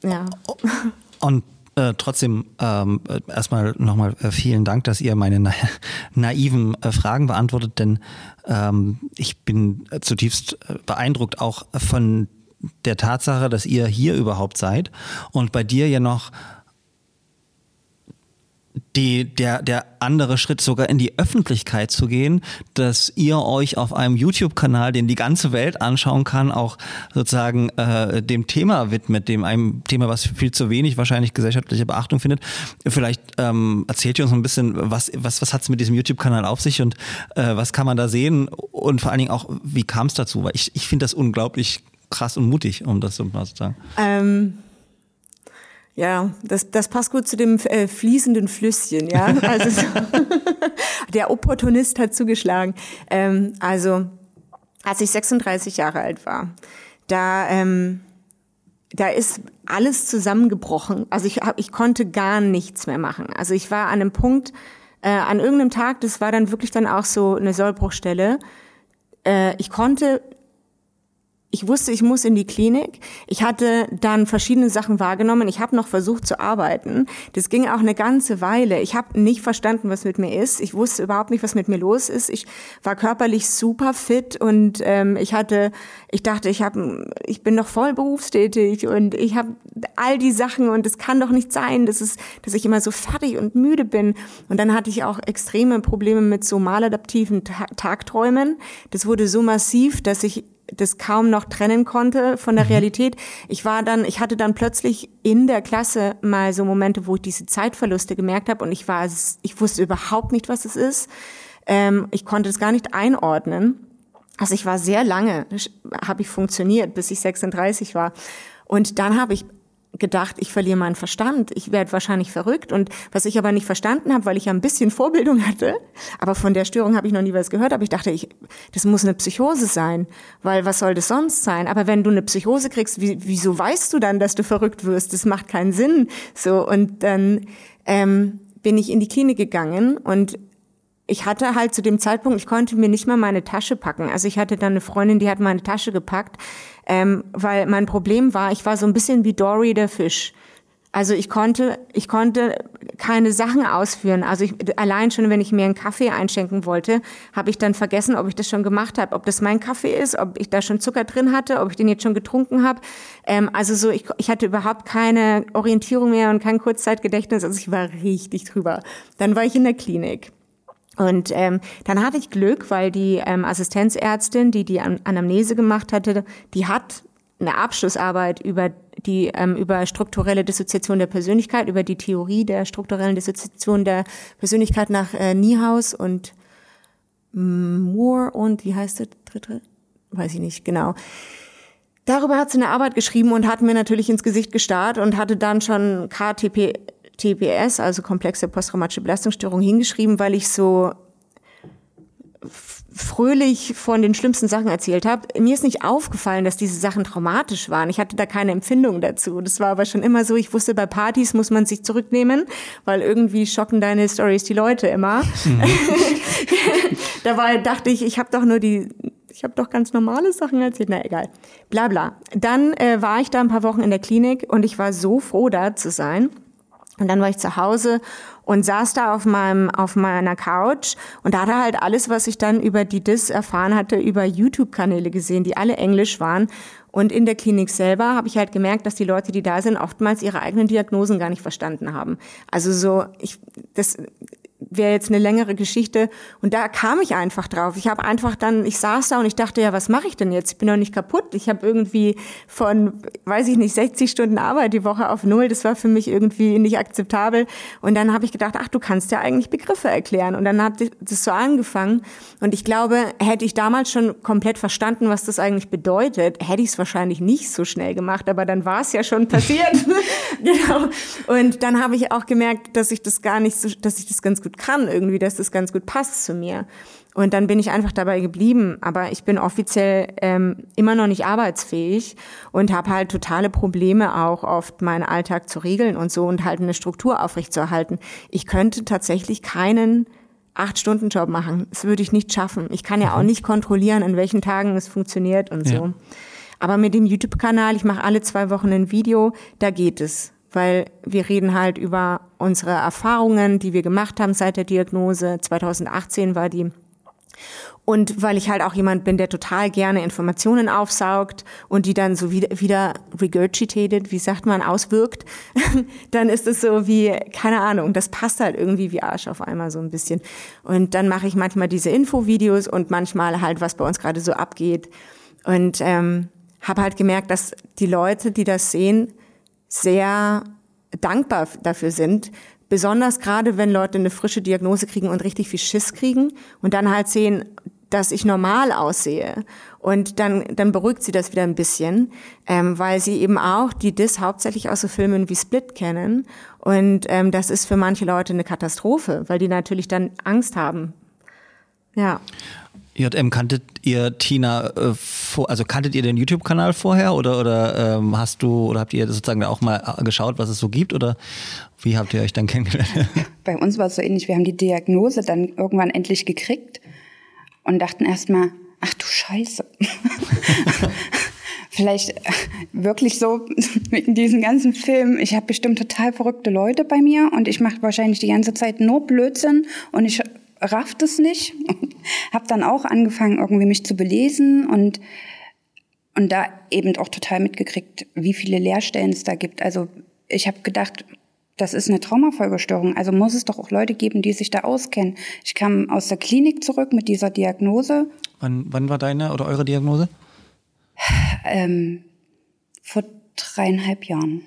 Ja. Und äh, trotzdem ähm, äh, erstmal nochmal äh, vielen Dank, dass ihr meine na naiven äh, Fragen beantwortet, denn ähm, ich bin zutiefst äh, beeindruckt auch von der Tatsache, dass ihr hier überhaupt seid und bei dir ja noch die, der, der andere Schritt sogar in die Öffentlichkeit zu gehen, dass ihr euch auf einem YouTube-Kanal, den die ganze Welt anschauen kann, auch sozusagen äh, dem Thema widmet, dem einem Thema, was viel zu wenig wahrscheinlich gesellschaftliche Beachtung findet. Vielleicht ähm, erzählt ihr uns ein bisschen, was, was, was hat es mit diesem YouTube-Kanal auf sich und äh, was kann man da sehen und vor allen Dingen auch, wie kam es dazu? Weil ich, ich finde das unglaublich krass und mutig, um das so mal zu sagen. Ähm, ja, das, das passt gut zu dem äh, fließenden Flüsschen, ja. Also so, der Opportunist hat zugeschlagen. Ähm, also als ich 36 Jahre alt war, da ähm, da ist alles zusammengebrochen. Also ich hab, ich konnte gar nichts mehr machen. Also ich war an einem Punkt, äh, an irgendeinem Tag, das war dann wirklich dann auch so eine Sollbruchstelle. Äh, ich konnte ich wusste, ich muss in die Klinik. Ich hatte dann verschiedene Sachen wahrgenommen. Ich habe noch versucht zu arbeiten. Das ging auch eine ganze Weile. Ich habe nicht verstanden, was mit mir ist. Ich wusste überhaupt nicht, was mit mir los ist. Ich war körperlich super fit und ähm, ich hatte, ich dachte, ich habe, ich bin noch voll berufstätig und ich habe all die Sachen und es kann doch nicht sein, dass es, dass ich immer so fertig und müde bin. Und dann hatte ich auch extreme Probleme mit so maladaptiven Ta Tagträumen. Das wurde so massiv, dass ich das kaum noch trennen konnte von der Realität. Ich war dann, ich hatte dann plötzlich in der Klasse mal so Momente, wo ich diese Zeitverluste gemerkt habe und ich war, ich wusste überhaupt nicht, was es ist. Ähm, ich konnte es gar nicht einordnen. Also ich war sehr lange, habe ich funktioniert, bis ich 36 war. Und dann habe ich gedacht, ich verliere meinen Verstand, ich werde wahrscheinlich verrückt. Und was ich aber nicht verstanden habe, weil ich ja ein bisschen Vorbildung hatte, aber von der Störung habe ich noch nie was gehört, aber ich dachte, ich, das muss eine Psychose sein, weil was soll das sonst sein? Aber wenn du eine Psychose kriegst, wie, wieso weißt du dann, dass du verrückt wirst? Das macht keinen Sinn. So und dann ähm, bin ich in die Klinik gegangen und ich hatte halt zu dem Zeitpunkt, ich konnte mir nicht mal meine Tasche packen. Also ich hatte dann eine Freundin, die hat meine Tasche gepackt, ähm, weil mein Problem war, ich war so ein bisschen wie Dory der Fisch. Also ich konnte, ich konnte keine Sachen ausführen. Also ich, allein schon, wenn ich mir einen Kaffee einschenken wollte, habe ich dann vergessen, ob ich das schon gemacht habe, ob das mein Kaffee ist, ob ich da schon Zucker drin hatte, ob ich den jetzt schon getrunken habe. Ähm, also so, ich, ich hatte überhaupt keine Orientierung mehr und kein Kurzzeitgedächtnis. Also ich war richtig drüber. Dann war ich in der Klinik. Und ähm, dann hatte ich Glück, weil die ähm, Assistenzärztin, die die Anamnese gemacht hatte, die hat eine Abschlussarbeit über die ähm, über strukturelle Dissoziation der Persönlichkeit, über die Theorie der strukturellen Dissoziation der Persönlichkeit nach äh, Niehaus und Moore und wie heißt der dritte? Weiß ich nicht genau. Darüber hat sie eine Arbeit geschrieben und hat mir natürlich ins Gesicht gestarrt und hatte dann schon KTP TPS, also komplexe posttraumatische Belastungsstörung, hingeschrieben, weil ich so fröhlich von den schlimmsten Sachen erzählt habe. Mir ist nicht aufgefallen, dass diese Sachen traumatisch waren. Ich hatte da keine Empfindung dazu. Das war aber schon immer so. Ich wusste, bei Partys muss man sich zurücknehmen, weil irgendwie schocken deine Stories die Leute immer. Mhm. Dabei dachte ich, ich habe doch nur die ich habe doch ganz normale Sachen erzählt. Na egal. Bla bla. Dann äh, war ich da ein paar Wochen in der Klinik und ich war so froh, da zu sein. Und dann war ich zu Hause und saß da auf meinem auf meiner Couch und da hatte halt alles, was ich dann über die DIS erfahren hatte, über YouTube-Kanäle gesehen, die alle Englisch waren. Und in der Klinik selber habe ich halt gemerkt, dass die Leute, die da sind, oftmals ihre eigenen Diagnosen gar nicht verstanden haben. Also so, ich, das, wäre jetzt eine längere Geschichte. Und da kam ich einfach drauf. Ich habe einfach dann, ich saß da und ich dachte, ja, was mache ich denn jetzt? Ich bin doch nicht kaputt. Ich habe irgendwie von, weiß ich nicht, 60 Stunden Arbeit die Woche auf null. Das war für mich irgendwie nicht akzeptabel. Und dann habe ich gedacht, ach, du kannst ja eigentlich Begriffe erklären. Und dann hat das so angefangen. Und ich glaube, hätte ich damals schon komplett verstanden, was das eigentlich bedeutet, hätte ich es wahrscheinlich nicht so schnell gemacht. Aber dann war es ja schon passiert. genau. Und dann habe ich auch gemerkt, dass ich das gar nicht so, dass ich das ganz gut kann irgendwie, dass das ganz gut passt zu mir. Und dann bin ich einfach dabei geblieben. Aber ich bin offiziell ähm, immer noch nicht arbeitsfähig und habe halt totale Probleme auch oft meinen Alltag zu regeln und so und halt eine Struktur aufrechtzuerhalten. Ich könnte tatsächlich keinen Acht-Stunden-Job machen. Das würde ich nicht schaffen. Ich kann ja auch mhm. nicht kontrollieren, an welchen Tagen es funktioniert und so. Ja. Aber mit dem YouTube-Kanal, ich mache alle zwei Wochen ein Video, da geht es weil wir reden halt über unsere Erfahrungen, die wir gemacht haben seit der Diagnose. 2018 war die. Und weil ich halt auch jemand bin, der total gerne Informationen aufsaugt und die dann so wieder, wieder regurgitated, wie sagt man, auswirkt, dann ist es so wie, keine Ahnung, das passt halt irgendwie wie Arsch auf einmal so ein bisschen. Und dann mache ich manchmal diese Infovideos und manchmal halt, was bei uns gerade so abgeht. Und ähm, habe halt gemerkt, dass die Leute, die das sehen, sehr dankbar dafür sind. Besonders gerade, wenn Leute eine frische Diagnose kriegen und richtig viel Schiss kriegen und dann halt sehen, dass ich normal aussehe. Und dann, dann beruhigt sie das wieder ein bisschen, ähm, weil sie eben auch die DIS hauptsächlich aus so Filmen wie Split kennen. Und ähm, das ist für manche Leute eine Katastrophe, weil die natürlich dann Angst haben. Ja. JM, kanntet ihr Tina äh, vor, also kanntet ihr den YouTube-Kanal vorher oder oder ähm, hast du oder habt ihr sozusagen da auch mal äh, geschaut, was es so gibt oder wie habt ihr euch dann kennengelernt? Bei uns war es so ähnlich. Wir haben die Diagnose dann irgendwann endlich gekriegt und dachten erstmal, ach du Scheiße. Vielleicht äh, wirklich so mit diesen ganzen Filmen. Ich habe bestimmt total verrückte Leute bei mir und ich mache wahrscheinlich die ganze Zeit nur Blödsinn und ich rafft es nicht. habe dann auch angefangen, irgendwie mich zu belesen und, und da eben auch total mitgekriegt, wie viele Lehrstellen es da gibt. Also ich habe gedacht, das ist eine Traumafolgestörung. Also muss es doch auch Leute geben, die sich da auskennen. Ich kam aus der Klinik zurück mit dieser Diagnose. Wann, wann war deine oder eure Diagnose? Ähm, vor dreieinhalb Jahren.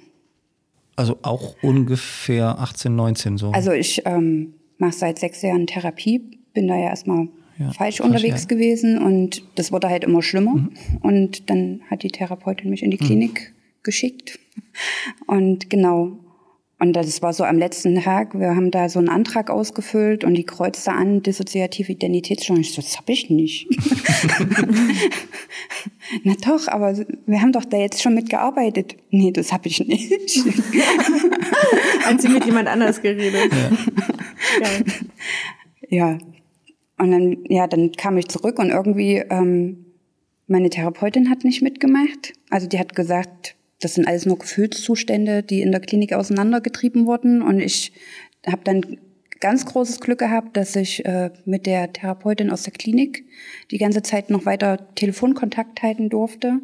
Also auch ungefähr 18, 19 so. Also ich ähm, mache seit sechs Jahren Therapie, bin da ja erstmal Ja, falsch unterwegs ja. gewesen und das wurde halt immer schlimmer. Mhm. Und dann hat die Therapeutin mich in die Klinik geschickt. Und genau. Und das war so am letzten Tag, wir haben da so einen Antrag ausgefüllt und die kreuzte an, dissoziative Identitätsstörung. Ich so, das hab ich nicht. Na doch, aber wir haben doch da jetzt schon mitgearbeitet. Nee, das hab ich nicht. Hat sie mit jemand anders geredet. Geil. Ja. Und dann, ja, dann kam ich zurück und irgendwie, ähm, meine Therapeutin hat nicht mitgemacht. Also die hat gesagt, das sind alles nur Gefühlszustände, die in der Klinik auseinandergetrieben wurden. Und ich habe dann ganz großes Glück gehabt, dass ich äh, mit der Therapeutin aus der Klinik die ganze Zeit noch weiter Telefonkontakt halten durfte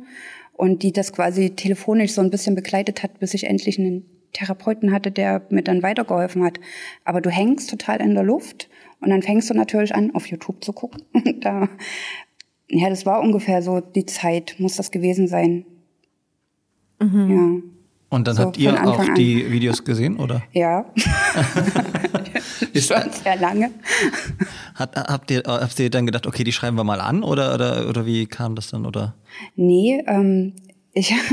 und die das quasi telefonisch so ein bisschen begleitet hat, bis ich endlich einen Therapeuten hatte, der mir dann weitergeholfen hat. Aber du hängst total in der Luft und dann fängst du natürlich an, auf YouTube zu gucken. Und da, ja, das war ungefähr so die Zeit, muss das gewesen sein. Ja. Und dann so habt ihr auch an. die Videos gesehen, oder? Ja. Ist- Schon sehr lange. Hat, habt, ihr, habt ihr dann gedacht, okay, die schreiben wir mal an oder, oder, oder wie kam das dann? Oder? Nee, ähm, ich,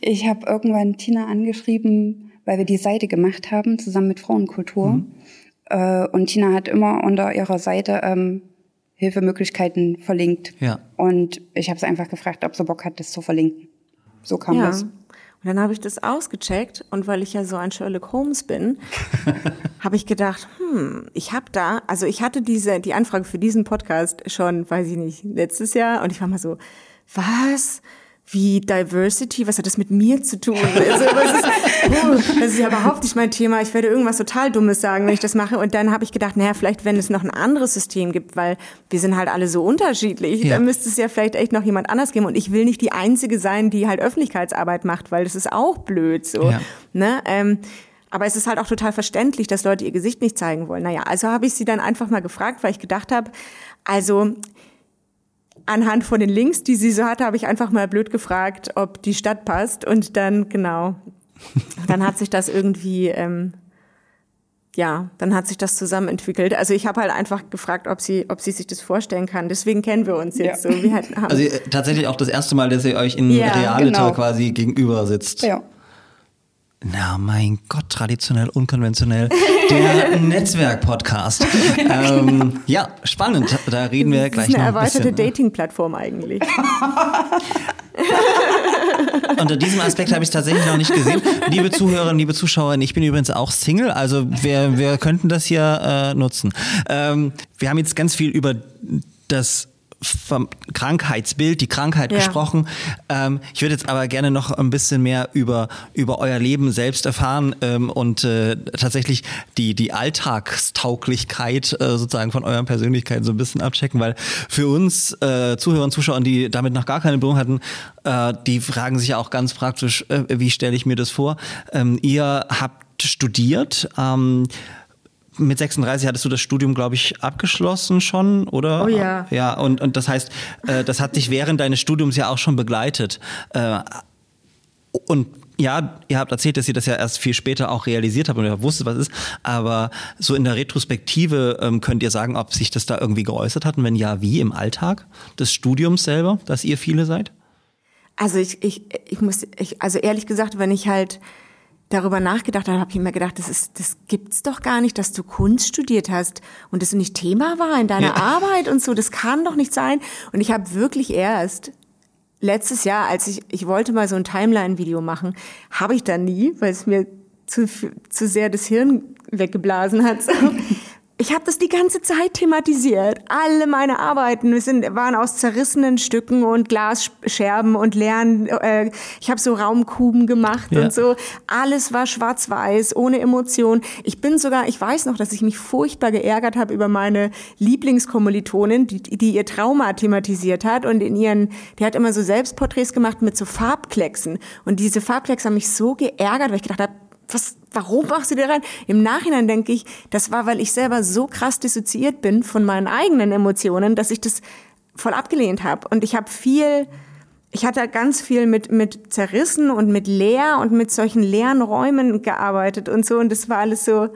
ich habe irgendwann Tina angeschrieben, weil wir die Seite gemacht haben, zusammen mit Frauenkultur. Äh, und Tina hat immer unter ihrer Seite ähm, Hilfemöglichkeiten verlinkt. Ja. Und ich habe sie einfach gefragt, ob sie Bock hat, das zu verlinken. So kam Ja. das. Und dann habe ich das ausgecheckt und weil ich ja so ein Sherlock Holmes bin, habe ich gedacht, hm, ich habe da, also ich hatte diese die Anfrage für diesen Podcast schon, weiß ich nicht, letztes Jahr und ich war mal so, was? Wie Diversity, was hat das mit mir zu tun? Also, was ist, das ist ja überhaupt nicht mein Thema. Ich werde irgendwas total Dummes sagen, wenn ich das mache. Und dann habe ich gedacht, naja, vielleicht, wenn es noch ein anderes System gibt, weil wir sind halt alle so unterschiedlich, Ja. dann müsste es ja vielleicht echt noch jemand anders geben. Und ich will nicht die Einzige sein, die halt Öffentlichkeitsarbeit macht, weil das ist auch blöd so. Ja. Ne? Ähm, aber es ist halt auch total verständlich, dass Leute ihr Gesicht nicht zeigen wollen. Naja, also habe ich sie dann einfach mal gefragt, weil ich gedacht habe, also anhand von den Links, die sie so hatte, habe ich einfach mal blöd gefragt, ob die Stadt passt. Und dann, genau, dann hat sich das irgendwie, ähm, ja, dann hat sich das zusammen entwickelt. Also ich habe halt einfach gefragt, ob sie, ob sie sich das vorstellen kann. Deswegen kennen wir uns jetzt Ja. so. Wir halt haben, Also äh, tatsächlich auch das erste Mal, dass ihr euch in Ja, Realita genau. quasi gegenüber sitzt. Ja. Na, mein Gott, traditionell, unkonventionell. Der Netzwerk-Podcast. ähm, ja, spannend. Da reden wir das gleich ist eine noch ein erweiterte bisschen. Dating-Plattform eigentlich. Unter diesem Aspekt habe ich es tatsächlich noch nicht gesehen. Liebe Zuhörerinnen, liebe Zuschauer, ich bin übrigens auch Single, also wir, wir könnten das hier äh, nutzen. Ähm, wir haben jetzt ganz viel über das vom Krankheitsbild, die Krankheit Ja. gesprochen. Ähm, ich würde jetzt aber gerne noch ein bisschen mehr über, über euer Leben selbst erfahren ähm, und äh, tatsächlich die, die Alltagstauglichkeit äh, sozusagen von euren Persönlichkeiten so ein bisschen abchecken, weil für uns äh, Zuhörer und Zuschauer, die damit noch gar keine Berührung hatten, äh, die fragen sich ja auch ganz praktisch, äh, wie stelle ich mir das vor? Ähm, ihr habt studiert, ähm, mit 36 hattest du das Studium, glaube ich, abgeschlossen schon, oder? Oh ja. Ja, und, und das heißt, äh, das hat dich während deines Studiums ja auch schon begleitet. Äh, und ja, ihr habt erzählt, dass ihr das ja erst viel später auch realisiert habt und ihr wusstet, was es ist. Aber so in der Retrospektive ähm, könnt ihr sagen, ob sich das da irgendwie geäußert hat und wenn ja, wie im Alltag des Studiums selber, dass ihr viele seid? Also ich, ich, ich muss, ich, also ehrlich gesagt, wenn ich halt darüber nachgedacht habe, habe ich mir gedacht, das ist, das gibt's doch gar nicht, dass du Kunst studiert hast und das nicht Thema war in deiner Ja. Arbeit und so. Das kann doch nicht sein. Und ich habe wirklich erst letztes Jahr, als ich, ich wollte mal so ein Timeline-Video machen, habe ich dann nie, weil es mir zu, zu sehr das Hirn weggeblasen hat. Ich habe das die ganze Zeit thematisiert. Alle meine Arbeiten sind, waren aus zerrissenen Stücken und Glasscherben und leeren. Äh, ich habe so Raumkuben gemacht Ja. und so. Alles war schwarz-weiß, ohne Emotion. Ich bin sogar, ich weiß noch, dass ich mich furchtbar geärgert habe über meine Lieblingskommilitonin, die, die ihr Trauma thematisiert hat und in ihren, die hat immer so Selbstporträts gemacht mit so Farbklecksen. Und diese Farbklecks haben mich so geärgert, weil ich gedacht habe, was, warum machst du dir rein? Im Nachhinein denke ich, das war, weil ich selber so krass dissoziiert bin von meinen eigenen Emotionen, dass ich das voll abgelehnt habe. Und ich habe viel, ich hatte ganz viel mit, mit Zerrissen und mit leer und mit solchen leeren Räumen gearbeitet und so. Und das war alles so,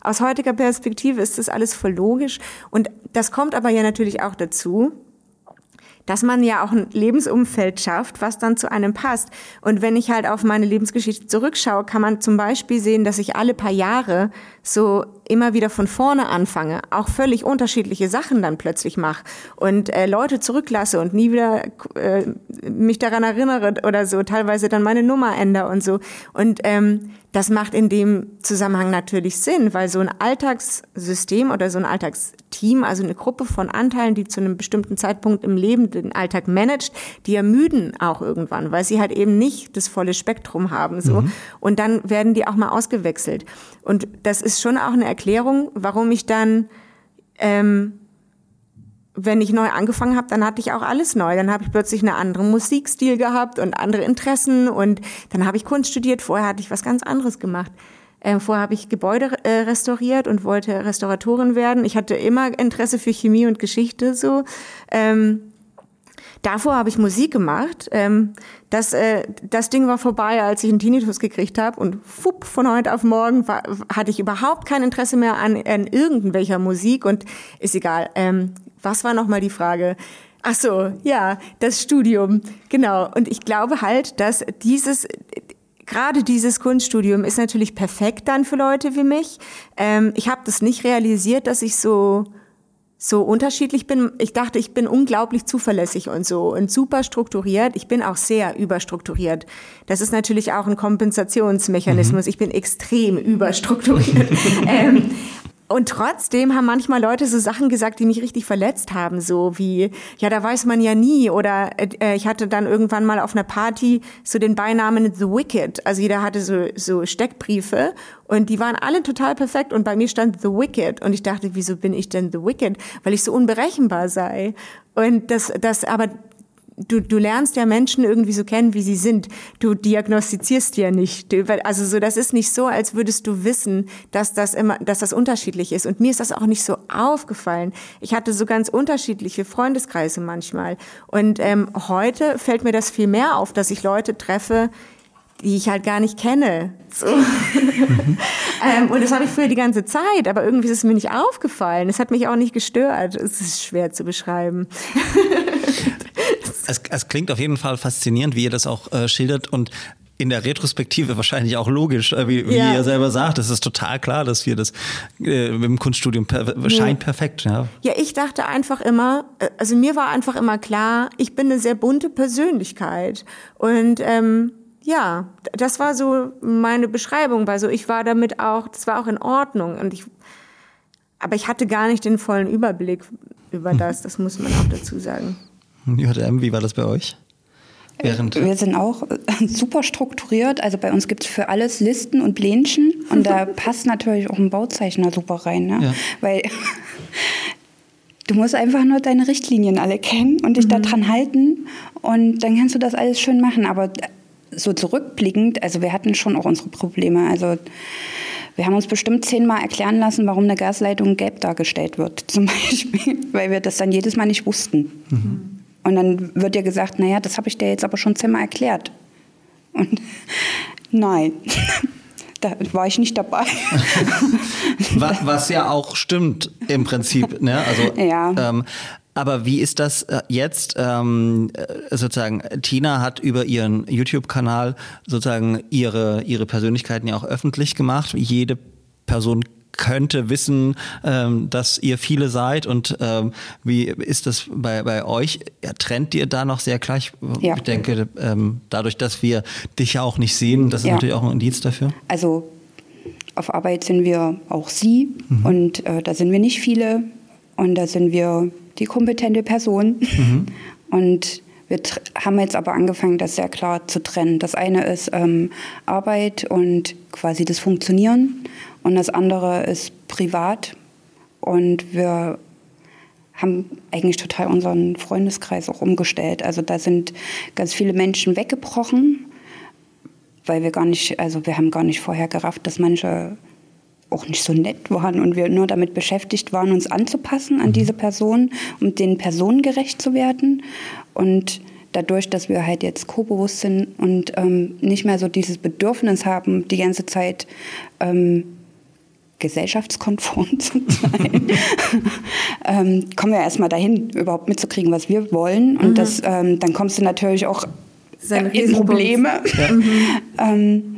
aus heutiger Perspektive ist das alles voll logisch. Und das kommt aber ja natürlich auch dazu, dass man ja auch ein Lebensumfeld schafft, was dann zu einem passt. Und wenn ich halt auf meine Lebensgeschichte zurückschaue, kann man zum Beispiel sehen, dass ich alle paar Jahre so immer wieder von vorne anfange, auch völlig unterschiedliche Sachen dann plötzlich mache und äh, Leute zurücklasse und nie wieder äh, mich daran erinnere oder so, teilweise dann meine Nummer ändere und so. Und ähm, das macht in dem Zusammenhang natürlich Sinn, weil so ein Alltagssystem oder so ein Alltagsteam, also eine Gruppe von Anteilen, die zu einem bestimmten Zeitpunkt im Leben den Alltag managt, die ermüden auch irgendwann, weil sie halt eben nicht das volle Spektrum haben, so. Mhm. Und dann werden die auch mal ausgewechselt. Und das ist schon auch eine Erklärung, warum ich dann, ähm, wenn ich neu angefangen habe, dann hatte ich auch alles neu. Dann habe ich plötzlich einen anderen Musikstil gehabt und andere Interessen und dann habe ich Kunst studiert. Vorher hatte ich was ganz anderes gemacht. Ähm, vorher habe ich Gebäude äh, restauriert und wollte Restauratorin werden. Ich hatte immer Interesse für Chemie und Geschichte so. Ähm, Davor habe ich Musik gemacht. Ähm, das, äh, das Ding war vorbei, als ich einen Tinnitus gekriegt habe und fupp, von heute auf morgen war, hatte ich überhaupt kein Interesse mehr an, an irgendwelcher Musik und ist egal. Ähm, was war nochmal die Frage? Ach so, ja, das Studium, genau. Und ich glaube halt, dass dieses gerade dieses Kunststudium ist natürlich perfekt dann für Leute wie mich. Ähm, ich habe das nicht realisiert, dass ich so so unterschiedlich bin. Ich dachte, ich bin unglaublich zuverlässig und so und super strukturiert. Ich bin auch sehr überstrukturiert. Das ist natürlich auch ein Kompensationsmechanismus. Mhm. Ich bin extrem überstrukturiert. ähm, und trotzdem haben manchmal Leute so Sachen gesagt, die mich richtig verletzt haben, so wie, ja, da weiß man ja nie. Oder äh, ich hatte dann irgendwann mal auf einer Party so den Beinamen The Wicked. Also jeder hatte so, so Steckbriefe und die waren alle total perfekt und bei mir stand The Wicked. Und ich dachte, wieso bin ich denn The Wicked? Weil ich so unberechenbar sei. Und das, das, aber du, du lernst ja Menschen irgendwie so kennen, wie sie sind. Du diagnostizierst ja nicht. Also so, das ist nicht so, als würdest du wissen, dass das immer, dass das unterschiedlich ist. Und mir ist das auch nicht so aufgefallen. Ich hatte so ganz unterschiedliche Freundeskreise manchmal. Und ähm, heute fällt mir das viel mehr auf, dass ich Leute treffe, die ich halt gar nicht kenne. So. ähm, und das habe ich früher die ganze Zeit, aber irgendwie ist es mir nicht aufgefallen. Es hat mich auch nicht gestört. Es ist schwer zu beschreiben. es, es klingt auf jeden Fall faszinierend, wie ihr das auch äh, schildert und in der Retrospektive wahrscheinlich auch logisch, äh, wie, wie ja. ihr selber sagt. Es ist total klar, dass wir das äh, dem Kunststudium per scheint ja. perfekt. Ja. ja, ich dachte einfach immer, äh, also mir war einfach immer klar, ich bin eine sehr bunte Persönlichkeit und ähm, ja, das war so meine Beschreibung, weil so ich war damit auch, das war auch in Ordnung und ich, aber ich hatte gar nicht den vollen Überblick über das, das muss man auch dazu sagen. JM, wie war das bei euch? Während wir sind auch äh, super strukturiert. Also bei uns gibt es für alles Listen und Plänchen. Und da passt natürlich auch ein Bauzeichner super rein. Ne? Ja. Weil du musst einfach nur deine Richtlinien alle kennen und dich mhm. daran halten. Und dann kannst du das alles schön machen. Aber so zurückblickend, also wir hatten schon auch unsere Probleme. Also wir haben uns bestimmt zehnmal erklären lassen, warum eine Gasleitung gelb dargestellt wird, zum Beispiel, weil wir das dann jedes Mal nicht wussten. Mhm. Und dann wird dir gesagt, naja, das habe ich dir jetzt aber schon zehnmal erklärt. Und nein, da war ich nicht dabei. Was ja auch stimmt im Prinzip. Ne? Also, ja. Ähm, aber wie ist das äh, jetzt? Ähm, äh, sozusagen, Tina hat über ihren YouTube-Kanal sozusagen ihre, ihre Persönlichkeiten ja auch öffentlich gemacht. Jede Person könnte wissen, ähm, dass ihr viele seid und ähm, wie ist das bei, bei euch? Ja, trennt ihr da noch sehr klar? Ich ja. denke, ähm, dadurch, dass wir dich ja auch nicht sehen, das ist ja. natürlich auch ein Indiz dafür. Also auf Arbeit sind wir auch sie mhm. und äh, da sind wir nicht viele und da sind wir die kompetente Person mhm. und wir haben jetzt aber angefangen, das sehr klar zu trennen. Das eine ist ähm, Arbeit und quasi das Funktionieren und das andere ist privat. Und wir haben eigentlich total unseren Freundeskreis auch umgestellt. Also da sind ganz viele Menschen weggebrochen, weil wir gar nicht, also wir haben gar nicht vorher gerafft, dass manche auch nicht so nett waren und wir nur damit beschäftigt waren, uns anzupassen an diese Person, um den Personen gerecht zu werden. Und dadurch, dass wir halt jetzt co-bewusst sind und ähm, nicht mehr so dieses Bedürfnis haben, die ganze Zeit ähm, gesellschaftskonform zu sein, ähm, kommen wir erstmal dahin, überhaupt mitzukriegen, was wir wollen. Und das, ähm, dann kommst du natürlich auch Sein in. Probleme. ähm,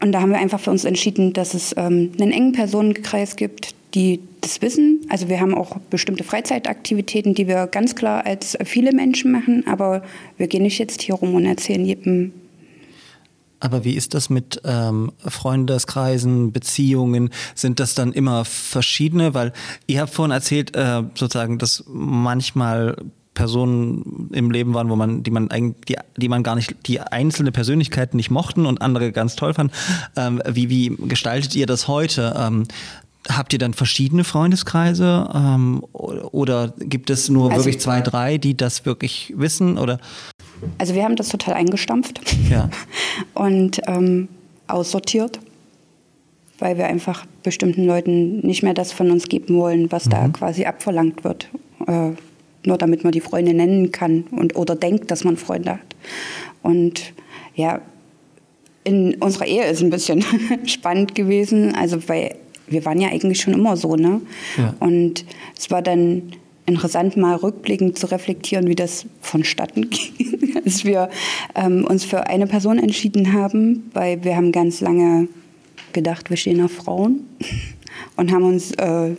und da haben wir einfach für uns entschieden, dass es ähm, einen engen Personenkreis gibt, die das wissen. Also wir haben auch bestimmte Freizeitaktivitäten, die wir ganz klar als viele Menschen machen, aber wir gehen nicht jetzt hier rum und erzählen jedem, Aber wie ist das mit ähm, Freundeskreisen, Beziehungen? Sind das dann immer verschiedene? Weil ihr habt vorhin erzählt, äh, sozusagen, dass manchmal Personen im Leben waren, wo man, die man eigentlich, die, die man gar nicht, die einzelne Persönlichkeiten nicht mochten und andere ganz toll fanden. Ähm, wie, wie gestaltet ihr das heute? Ähm, habt ihr dann verschiedene Freundeskreise ähm, oder, gibt es nur Also- wirklich zwei, drei, die das wirklich wissen? Oder Also wir haben das total eingestampft ja. und ähm, aussortiert, weil wir einfach bestimmten Leuten nicht mehr das von uns geben wollen, was da quasi abverlangt wird. Äh, nur damit man die Freunde nennen kann und oder denkt, dass man Freunde hat. Und ja, in unserer Ehe ist ein bisschen spannend gewesen, also weil wir waren ja eigentlich schon immer so, ne? Ja. Und es war dann interessant, mal rückblickend zu reflektieren, wie das vonstatten ging, als wir ähm, uns für eine Person entschieden haben, weil wir haben ganz lange gedacht, wir stehen auf Frauen und haben uns äh,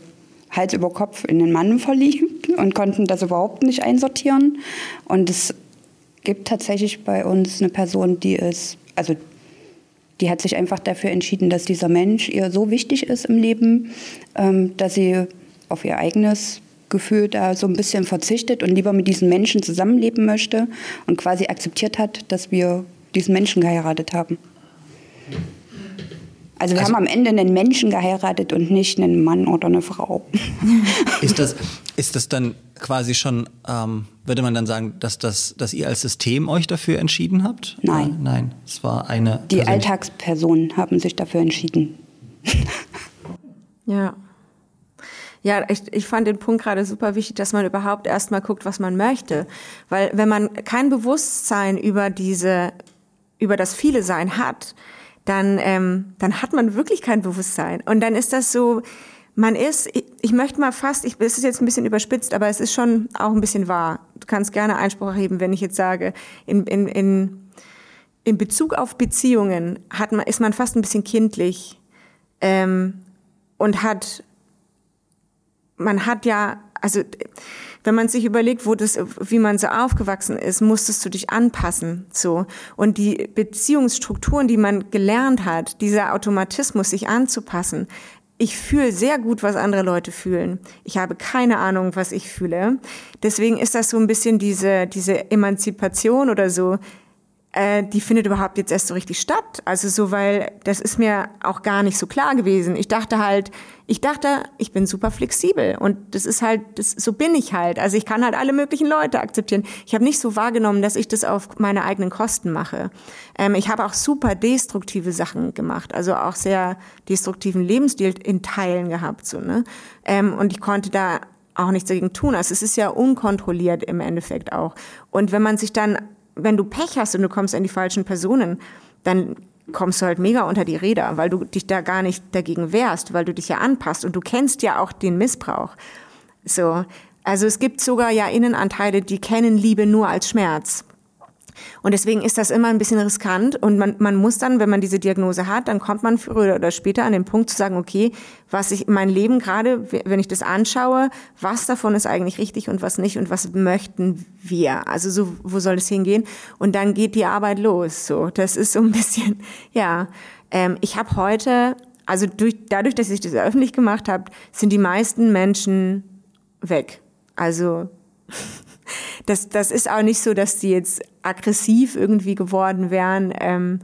Hals über Kopf in den Mann verliebt und konnten das überhaupt nicht einsortieren. Und es gibt tatsächlich bei uns eine Person, die ist, also die hat sich einfach dafür entschieden, dass dieser Mensch ihr so wichtig ist im Leben, ähm, dass sie auf ihr eigenes Gefühl da so ein bisschen verzichtet und lieber mit diesen Menschen zusammenleben möchte und quasi akzeptiert hat, dass wir diesen Menschen geheiratet haben. Also wir Also- haben am Ende einen Menschen geheiratet und nicht einen Mann oder eine Frau. Ist das, ist das dann quasi schon, ähm, würde man dann sagen, dass, das, dass ihr als System euch dafür entschieden habt? Nein. Äh, nein, es war eine. Die Alltagspersonen haben sich dafür entschieden. Ja. Ja, ich, ich fand den Punkt gerade super wichtig, dass man überhaupt erstmal guckt, was man möchte. Weil wenn man kein Bewusstsein über diese, über das Viele Sein hat, dann, ähm, dann hat man wirklich kein Bewusstsein. Und dann ist das so, man ist, ich, ich möchte mal fast, ich, es ist jetzt ein bisschen überspitzt, aber es ist schon auch ein bisschen wahr. Du kannst gerne Einspruch erheben, wenn ich jetzt sage, in, in, in, in Bezug auf Beziehungen hat man, ist man fast ein bisschen kindlich ähm, und hat, man hat ja, also wenn man sich überlegt, wo das, wie man so aufgewachsen ist, musstest du dich anpassen, so. Und die Beziehungsstrukturen, die man gelernt hat, dieser Automatismus, sich anzupassen, ich fühle sehr gut, was andere Leute fühlen. Ich habe keine Ahnung, was ich fühle. Deswegen ist das so ein bisschen diese, diese Emanzipation oder so, äh, die findet überhaupt jetzt erst so richtig statt. Also so, weil das ist mir auch gar nicht so klar gewesen. Ich dachte halt, ich dachte, ich bin super flexibel und das ist halt, das, so bin ich halt. Also ich kann halt alle möglichen Leute akzeptieren. Ich habe nicht so wahrgenommen, dass ich das auf meine eigenen Kosten mache. Ähm, ich habe auch super destruktive Sachen gemacht, also auch sehr destruktiven Lebensstil in Teilen gehabt, so ne. Ähm, und ich konnte da auch nichts dagegen tun. Also es ist ja unkontrolliert im Endeffekt auch. Und wenn man sich dann wenn du Pech hast und du kommst an die falschen Personen, dann kommst du halt mega unter die Räder, weil du dich da gar nicht dagegen wehrst, weil du dich ja anpasst und du kennst ja auch den Missbrauch. So. Also es gibt sogar ja Innenanteile, die kennen Liebe nur als Schmerz. Und deswegen ist das immer ein bisschen riskant und man, man muss dann, wenn man diese Diagnose hat, dann kommt man früher oder später an den Punkt zu sagen, okay, was ich mein Leben gerade, wenn ich das anschaue, was davon ist eigentlich richtig und was nicht und was möchten wir? Also so, wo soll es hingehen? Und dann geht die Arbeit los. So, das ist so ein bisschen, ja. Ähm, ich habe heute, also durch, dadurch, dass ich das öffentlich gemacht habe, sind die meisten Menschen weg. Also das, das ist auch nicht so, dass die jetzt aggressiv irgendwie geworden wären, ähm,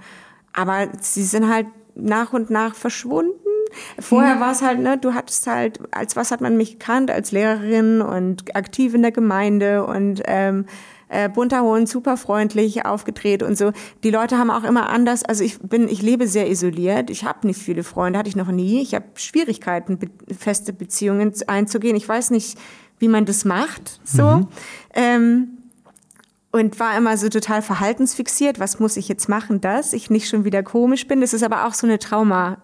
aber sie sind halt nach und nach verschwunden. Vorher war es halt, ne, du hattest halt, als was hat man mich gekannt, als Lehrerin und aktiv in der Gemeinde und ähm, äh, bunter Hund, super freundlich aufgedreht und so. Die Leute haben auch immer anders, also ich bin, ich lebe sehr isoliert, ich habe nicht viele Freunde, hatte ich noch nie. Ich habe Schwierigkeiten, be feste Beziehungen einzugehen. Ich weiß nicht, wie man das macht, so. Mhm. Ähm, und war immer so total verhaltensfixiert. Was muss ich jetzt machen, dass ich nicht schon wieder komisch bin? Das ist aber auch so eine Trauma,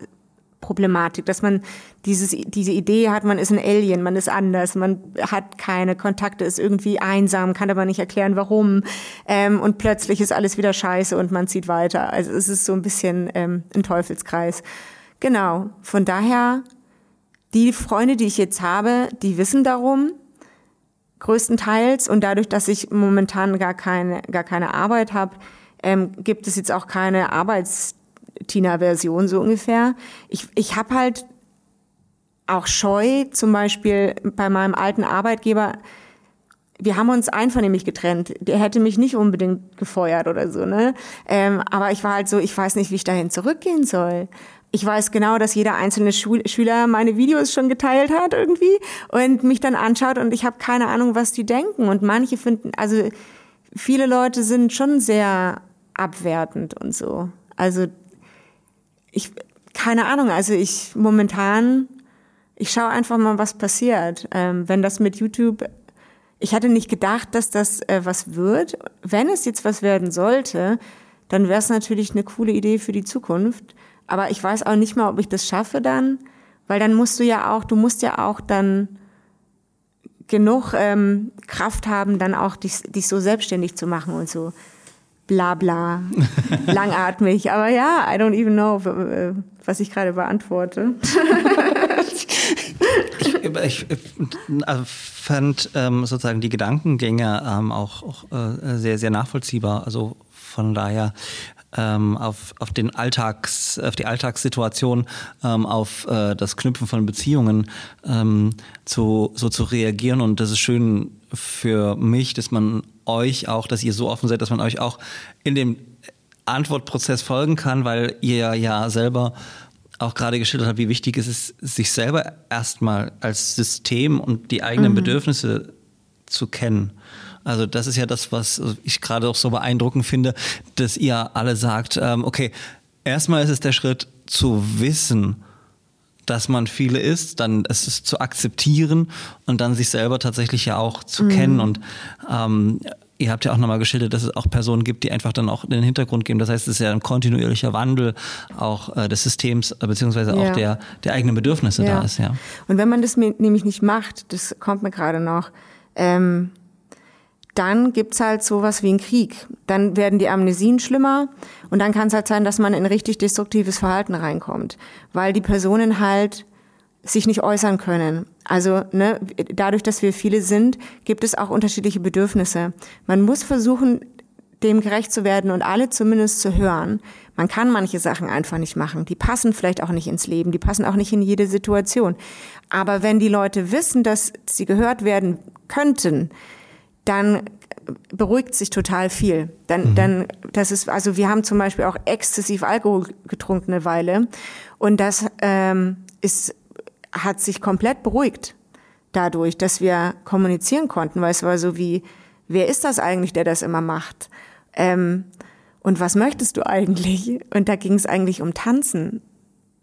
Problematik, dass man dieses, diese Idee hat, man ist ein Alien, man ist anders, man hat keine Kontakte, ist irgendwie einsam, kann aber nicht erklären, warum. Ähm, und plötzlich ist alles wieder scheiße und man zieht weiter. Also es ist so ein bisschen ähm, ein Teufelskreis. Genau. Von daher, die Freunde, die ich jetzt habe, die wissen darum, größtenteils. Und dadurch, dass ich momentan gar keine, gar keine Arbeit habe, ähm, gibt es jetzt auch keine Arbeits Tina-Version so ungefähr. Ich, ich habe halt auch Scheu, zum Beispiel bei meinem alten Arbeitgeber, wir haben uns einvernehmlich getrennt. Der hätte mich nicht unbedingt gefeuert oder so, ne? Ähm, aber ich war halt so, ich weiß nicht, wie ich dahin zurückgehen soll. Ich weiß genau, dass jeder einzelne Schul Schüler meine Videos schon geteilt hat irgendwie und mich dann anschaut und ich habe keine Ahnung, was die denken. Und manche finden, also viele Leute sind schon sehr abwertend und so. Also ich, keine Ahnung, also ich momentan, ich schaue einfach mal, was passiert. Ähm, wenn das mit YouTube, ich hatte nicht gedacht, dass das äh, was wird. Wenn es jetzt was werden sollte, dann wäre es natürlich eine coole Idee für die Zukunft. Aber ich weiß auch nicht mal, ob ich das schaffe dann, weil dann musst du ja auch, du musst ja auch dann genug ähm, Kraft haben, dann auch dich, dich so selbstständig zu machen und so bla bla, langatmig. Aber ja, I don't even know, was ich gerade beantworte. ich, ich, also fand ähm, sozusagen die Gedankengänge ähm, auch, auch äh, sehr, sehr nachvollziehbar. Also von daher ähm, auf, auf den Alltags, auf die Alltagssituation, ähm, auf äh, das Knüpfen von Beziehungen ähm, zu, so zu reagieren. Und das ist schön für mich, dass man euch auch, dass ihr so offen seid, dass man euch auch in dem Antwortprozess folgen kann, weil ihr ja selber auch gerade geschildert habt, wie wichtig es ist, sich selber erstmal als System und die eigenen mhm. Bedürfnisse zu kennen. Also das ist ja das, was ich gerade auch so beeindruckend finde, dass ihr alle sagt, ähm, okay, erstmal ist es der Schritt zu wissen, dass man viele ist, dann es ist zu akzeptieren und dann sich selber tatsächlich ja auch zu mhm. kennen. Und ähm, ihr habt ja auch nochmal geschildert, dass es auch Personen gibt, die einfach dann auch in den Hintergrund gehen. Das heißt, es ist ja ein kontinuierlicher Wandel auch äh, des Systems, äh, beziehungsweise ja. auch der, der eigenen Bedürfnisse ja. da ist. Ja. Und wenn man das nämlich nicht macht, das kommt mir gerade noch, ähm, dann gibt's halt sowas wie einen Krieg. Dann werden die Amnesien schlimmer und dann kann es halt sein, dass man in richtig destruktives Verhalten reinkommt, weil die Personen halt sich nicht äußern können. Also ne, dadurch, dass wir viele sind, gibt es auch unterschiedliche Bedürfnisse. Man muss versuchen, dem gerecht zu werden und alle zumindest zu hören. Man kann manche Sachen einfach nicht machen. Die passen vielleicht auch nicht ins Leben, die passen auch nicht in jede Situation. Aber wenn die Leute wissen, dass sie gehört werden könnten, dann beruhigt sich total viel. Dann, mhm. dann, das ist, also wir haben zum Beispiel auch exzessiv Alkohol getrunken eine Weile und das ähm, ist, hat sich komplett beruhigt dadurch, dass wir kommunizieren konnten, weil es war so wie, wer ist das eigentlich, der das immer macht? Ähm, und was möchtest du eigentlich? Und da ging es eigentlich um Tanzen.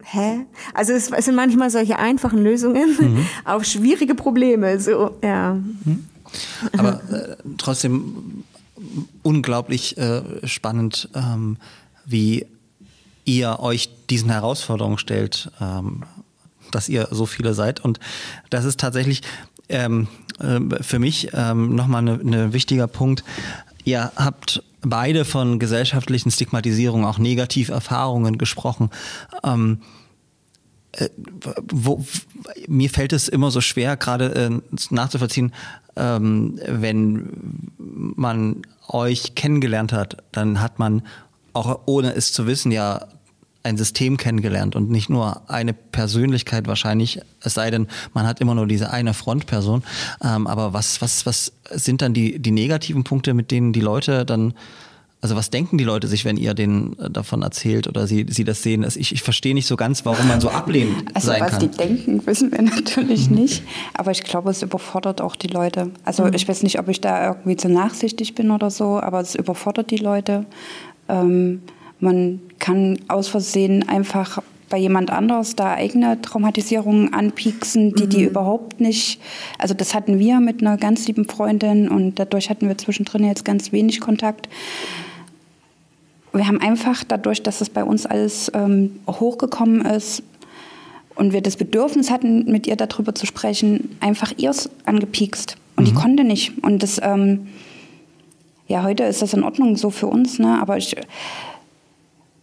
Hä? Also es, es sind manchmal solche einfachen Lösungen mhm. auf schwierige Probleme. So, ja. Mhm. Aber äh, trotzdem unglaublich äh, spannend, ähm, wie ihr euch diesen Herausforderungen stellt, ähm, dass ihr so viele seid. Und das ist tatsächlich ähm, äh, für mich ähm, nochmal ein ne, ne wichtiger Punkt. Ihr habt beide von gesellschaftlichen Stigmatisierungen, auch Negativerfahrungen gesprochen. Ähm, äh, wo, mir fällt es immer so schwer, gerade äh, nachzuvollziehen, ähm, wenn man euch kennengelernt hat, dann hat man auch ohne es zu wissen ja ein System kennengelernt und nicht nur eine Persönlichkeit wahrscheinlich, es sei denn, man hat immer nur diese eine Frontperson. Ähm, aber was, was, was sind dann die, die negativen Punkte, mit denen die Leute dann Also was denken die Leute sich, wenn ihr denen äh, davon erzählt oder sie, sie das sehen? Also ich, ich verstehe nicht so ganz, warum man so ablehnend Also sein was kann. die denken, wissen wir natürlich nicht. Aber ich glaube, es überfordert auch die Leute. Also ich weiß nicht, ob ich da irgendwie zu nachsichtig bin oder so, aber es überfordert die Leute. Ähm, man kann aus Versehen einfach bei jemand anders da eigene Traumatisierungen anpieksen, die die überhaupt nicht. Also das hatten wir mit einer ganz lieben Freundin und dadurch hatten wir zwischendrin jetzt ganz wenig Kontakt wir haben einfach dadurch, dass es bei uns alles ähm, hochgekommen ist und wir das Bedürfnis hatten, mit ihr darüber zu sprechen, einfach ihrs angepiekst. Und die konnte nicht. Und das, ähm, ja, heute ist das in Ordnung so für uns, ne? aber ich,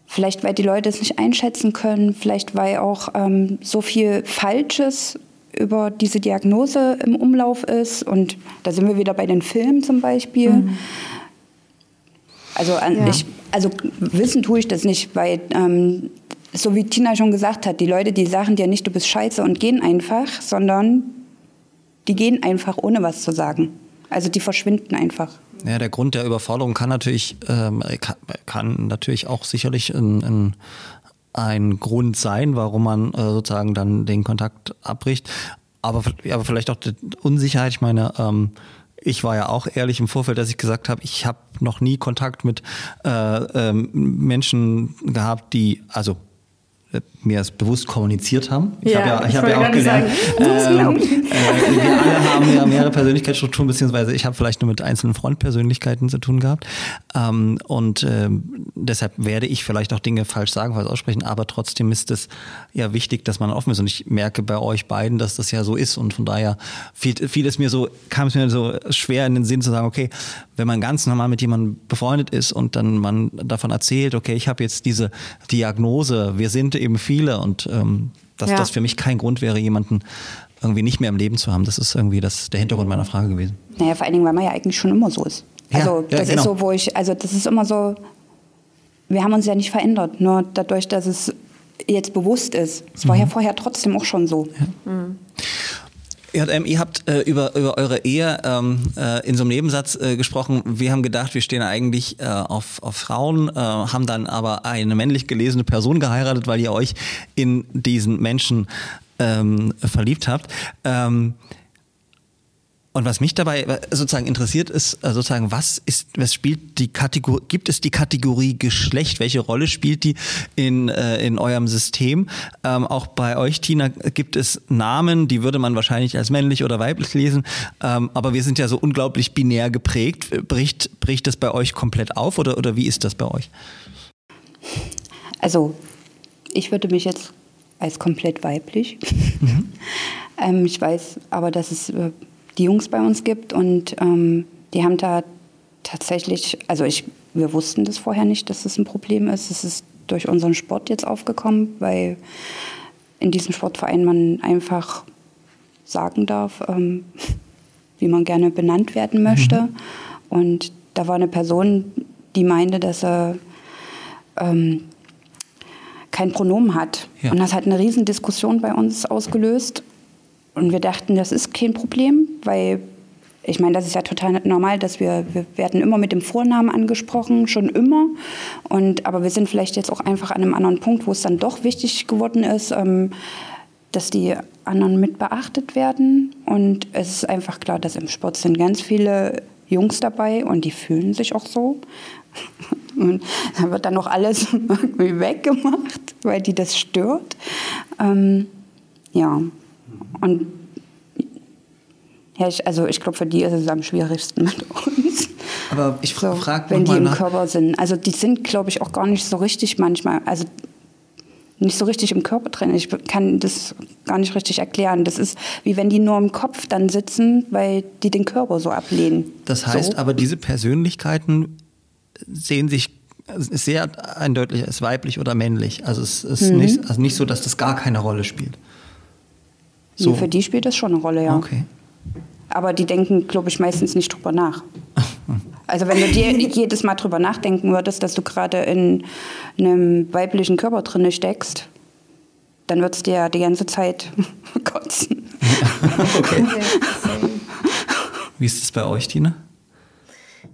vielleicht weil die Leute es nicht einschätzen können, vielleicht weil auch ähm, so viel Falsches über diese Diagnose im Umlauf ist. Und da sind wir wieder bei den Filmen zum Beispiel. Also, an, Ja. ich, also wissen tue ich das nicht, weil ähm, so wie Tina schon gesagt hat, die Leute, die sagen dir nicht, du bist scheiße und gehen einfach, sondern die gehen einfach ohne was zu sagen. Also die verschwinden einfach. Ja, der Grund der Überforderung kann natürlich, ähm, kann, kann natürlich auch sicherlich ein, ein, ein Grund sein, warum man äh, sozusagen dann den Kontakt abbricht. Aber, aber vielleicht auch die Unsicherheit. Ich meine, ähm, ich war ja auch ehrlich im Vorfeld, dass ich gesagt habe, ich habe noch nie Kontakt mit äh, ähm, Menschen gehabt, die, also äh, mir es bewusst kommuniziert haben. Ich Ja, habe ja, ich ich habe ja auch gelernt, sagen, ähm, äh, wir alle haben ja mehrere Persönlichkeitsstrukturen, beziehungsweise ich habe vielleicht nur mit einzelnen Frontpersönlichkeiten zu tun gehabt. Ähm, und ähm, deshalb werde ich vielleicht auch Dinge falsch sagen, falsch aussprechen, aber trotzdem ist es ja wichtig, dass man offen ist. Und ich merke bei euch beiden, dass das ja so ist. Und von daher fiel, fiel es mir so, kam es mir so schwer in den Sinn zu sagen, okay, wenn man ganz normal mit jemandem befreundet ist und dann man davon erzählt, okay, ich habe jetzt diese Diagnose, wir sind eben viele und ähm, dass Ja. das für mich kein Grund wäre, jemanden irgendwie nicht mehr im Leben zu haben. Das ist irgendwie das, der Hintergrund meiner Frage gewesen. Naja, vor allen Dingen, weil man ja eigentlich schon immer so ist. Ja, Also ja, das genau. ist so, wo ich, also das ist immer so, wir haben uns ja nicht verändert, nur dadurch, dass es jetzt bewusst ist. Es Mhm. war ja vorher trotzdem auch schon so. Ihr, ähm, ihr habt äh, über, über eure Ehe ähm, äh, in so einem Nebensatz äh, gesprochen. Wir haben gedacht, wir stehen eigentlich äh, auf, auf Frauen, äh, haben dann aber eine männlich gelesene Person geheiratet, weil ihr euch in diesen Menschen ähm, verliebt habt. Ähm, und was mich dabei äh, sozusagen interessiert ist, äh, sozusagen, was ist, was spielt die Kategorie, gibt es die Kategorie Geschlecht? Welche Rolle spielt die in, äh, in eurem System? Ähm, auch bei euch, Tina, gibt es Namen, die würde man wahrscheinlich als männlich oder weiblich lesen. Ähm, aber wir sind ja so unglaublich binär geprägt. Bricht, bricht das bei euch komplett auf oder, oder wie ist das bei euch? Also ich würde mich jetzt als komplett weiblich. ähm, ich weiß aber, dass es äh, die Jungs bei uns gibt und ähm, die haben da tatsächlich, also ich, wir wussten das vorher nicht, dass das ein Problem ist. Es ist durch unseren Sport jetzt aufgekommen, weil in diesem Sportverein man einfach sagen darf, ähm, wie man gerne benannt werden möchte. Und da war eine Person, die meinte, dass er ähm, kein Pronomen hat. Ja. Und das hat eine riesen Diskussion bei uns ausgelöst. Und wir dachten, das ist kein Problem, weil ich meine, das ist ja total normal, dass wir, wir werden immer mit dem Vornamen angesprochen, schon immer. Und, aber wir sind vielleicht jetzt auch einfach an einem anderen Punkt, wo es dann doch wichtig geworden ist, ähm, dass die anderen mit beachtet werden. Und es ist einfach klar, dass im Sport sind ganz viele Jungs dabei und die fühlen sich auch so. Und da wird dann noch alles irgendwie weggemacht, weil die das stört. Ähm, ja, und ja, ich, also ich glaube, für die ist es am schwierigsten mit uns. Aber ich So, frage wenn die im nach. Körper sind. Also die sind, glaube ich, auch gar nicht so richtig manchmal, also nicht so richtig im Körper drin. Ich kann das gar nicht richtig erklären. Das ist wie wenn die nur im Kopf dann sitzen, weil die den Körper so ablehnen. Das heißt so. aber, diese Persönlichkeiten sehen sich sehr eindeutig als weiblich oder männlich. Also es ist Mhm. nicht, also nicht so, dass das gar keine Rolle spielt. Nee, für die spielt das schon eine Rolle, ja. Okay. Aber die denken, glaube ich, meistens nicht drüber nach. Also wenn du dir jedes Mal drüber nachdenken würdest, dass du gerade in einem weiblichen Körper drin steckst, dann würdest du ja die ganze Zeit kotzen. Okay. Wie ist es bei euch, Tina?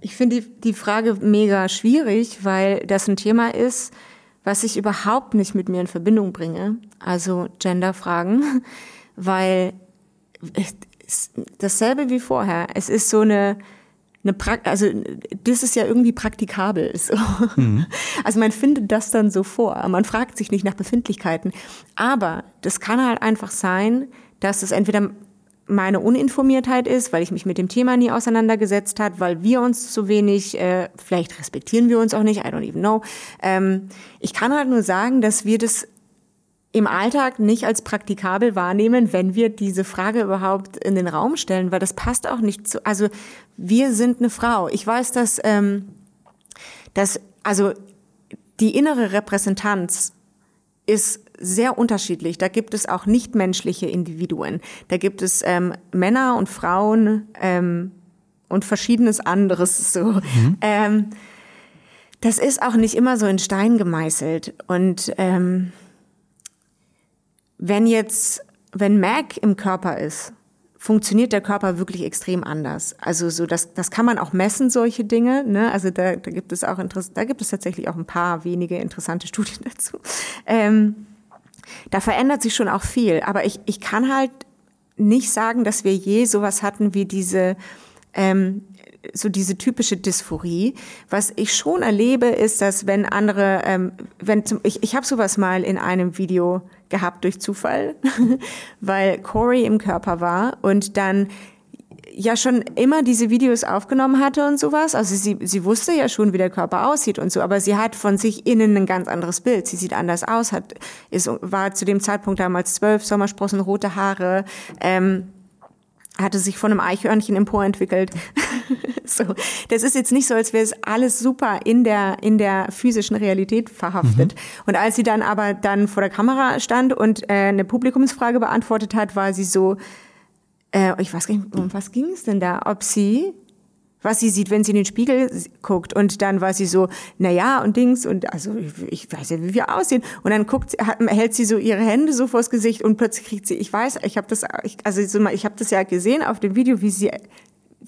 Ich finde die, die Frage mega schwierig, weil das ein Thema ist, was ich überhaupt nicht mit mir in Verbindung bringe. Also Genderfragen, weil dasselbe wie vorher. Es ist so eine, eine Prak also das ist ja irgendwie praktikabel. So. Also man findet das dann so vor. Man fragt sich nicht nach Befindlichkeiten. Aber das kann halt einfach sein, dass es entweder meine Uninformiertheit ist, weil ich mich mit dem Thema nie auseinandergesetzt hat, weil wir uns zu wenig, äh, vielleicht respektieren wir uns auch nicht, I don't even know. Ähm, ich kann halt nur sagen, dass wir das im Alltag nicht als praktikabel wahrnehmen, wenn wir diese Frage überhaupt in den Raum stellen, weil das passt auch nicht zu. Also wir sind eine Frau. Ich weiß, dass, ähm, dass also die innere Repräsentanz ist sehr unterschiedlich. Da gibt es auch nichtmenschliche Individuen. Da gibt es ähm, Männer und Frauen ähm, und verschiedenes anderes. So. Ähm, das ist auch nicht immer so in Stein gemeißelt. Und ähm, wenn jetzt, wenn Mac im Körper ist, funktioniert der Körper wirklich extrem anders. Also so, das, das kann man auch messen, solche Dinge. Ne? Also da, da gibt es auch Interess da gibt es tatsächlich auch ein paar wenige interessante Studien dazu. Ähm, da verändert sich schon auch viel. Aber ich, ich kann halt nicht sagen, dass wir je sowas hatten wie diese ähm, so diese typische Dysphorie. Was ich schon erlebe, ist, dass wenn andere, ähm, wenn zum, ich, ich habe sowas mal in einem Video gehabt durch Zufall, weil Corey im Körper war und dann ja schon immer diese Videos aufgenommen hatte und sowas. Also sie, sie wusste ja schon, wie der Körper aussieht und so, aber sie hat von sich innen ein ganz anderes Bild. Sie sieht anders aus, hat, ist, war zu dem Zeitpunkt damals zwölf, Sommersprossen, rote Haare, ähm, hatte sich von einem Eichhörnchen emporentwickelt. so. Das ist jetzt nicht so, als wäre es alles super in der, in der physischen Realität verhaftet. Und als sie dann aber dann vor der Kamera stand und äh, eine Publikumsfrage beantwortet hat, war sie so, äh, ich weiß gar nicht, um was ging es denn da? Ob sie, was sie sieht, wenn sie in den Spiegel guckt. Und dann war sie so, na ja, und Dings, und also ich weiß ja, wie wir aussehen. Und dann guckt, hält sie so ihre Hände so vors Gesicht und plötzlich kriegt sie, ich weiß, ich habe das, ich, also ich habe das ja gesehen auf dem Video, wie sie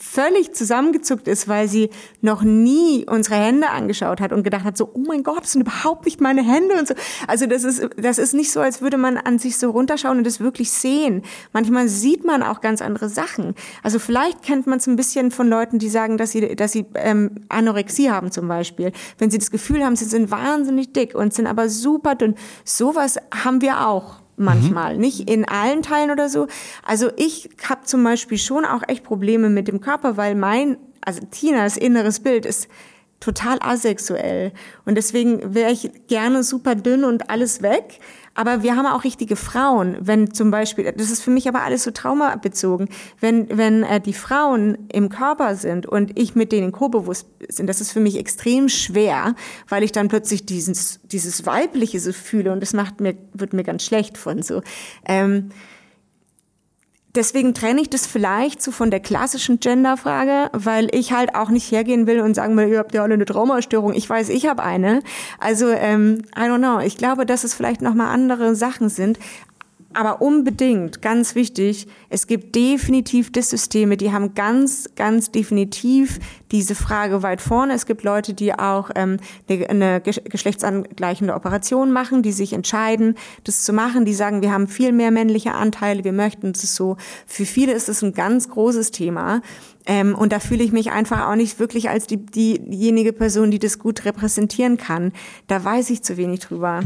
völlig zusammengezuckt ist, weil sie noch nie unsere Hände angeschaut hat und gedacht hat, so, oh mein Gott, das sind überhaupt nicht meine Hände und so. Also das ist, das ist nicht so, als würde man an sich so runterschauen und das wirklich sehen. Manchmal sieht man auch ganz andere Sachen. Also vielleicht kennt man es ein bisschen von Leuten, die sagen, dass sie, dass sie ähm, Anorexie haben zum Beispiel. Wenn sie das Gefühl haben, sie sind wahnsinnig dick und sind aber super dünn. Sowas haben wir auch manchmal, nicht in allen Teilen oder so. Also ich habe zum Beispiel schon auch echt Probleme mit dem Körper, weil mein, also Tinas inneres Bild ist total asexuell und deswegen wäre ich gerne super dünn und alles weg. Aber wir haben auch richtige Frauen, wenn zum Beispiel, das ist für mich aber alles so traumabezogen, wenn, wenn äh, die Frauen im Körper sind und ich mit denen co-bewusst bin, das ist für mich extrem schwer, weil ich dann plötzlich dieses, dieses Weibliche so fühle und das macht mir, wird mir ganz schlecht von so. Ähm, Deswegen trenne ich das vielleicht so von der klassischen Genderfrage, weil ich halt auch nicht hergehen will und sagen will, ihr habt ja alle eine Traumastörung. Ich weiß, ich habe eine. Also, ähm, I don't know. Ich glaube, dass es vielleicht nochmal andere Sachen sind. Aber unbedingt, ganz wichtig, es gibt definitiv Dissysteme, die haben ganz, ganz definitiv diese Frage weit vorne. Es gibt Leute, die auch ähm, eine, eine gesch- geschlechtsangleichende Operation machen, die sich entscheiden, das zu machen, die sagen, wir haben viel mehr männliche Anteile, wir möchten es so. Für viele ist es ein ganz großes Thema. Ähm, und da fühle ich mich einfach auch nicht wirklich als die, diejenige Person, die das gut repräsentieren kann. Da weiß ich zu wenig drüber.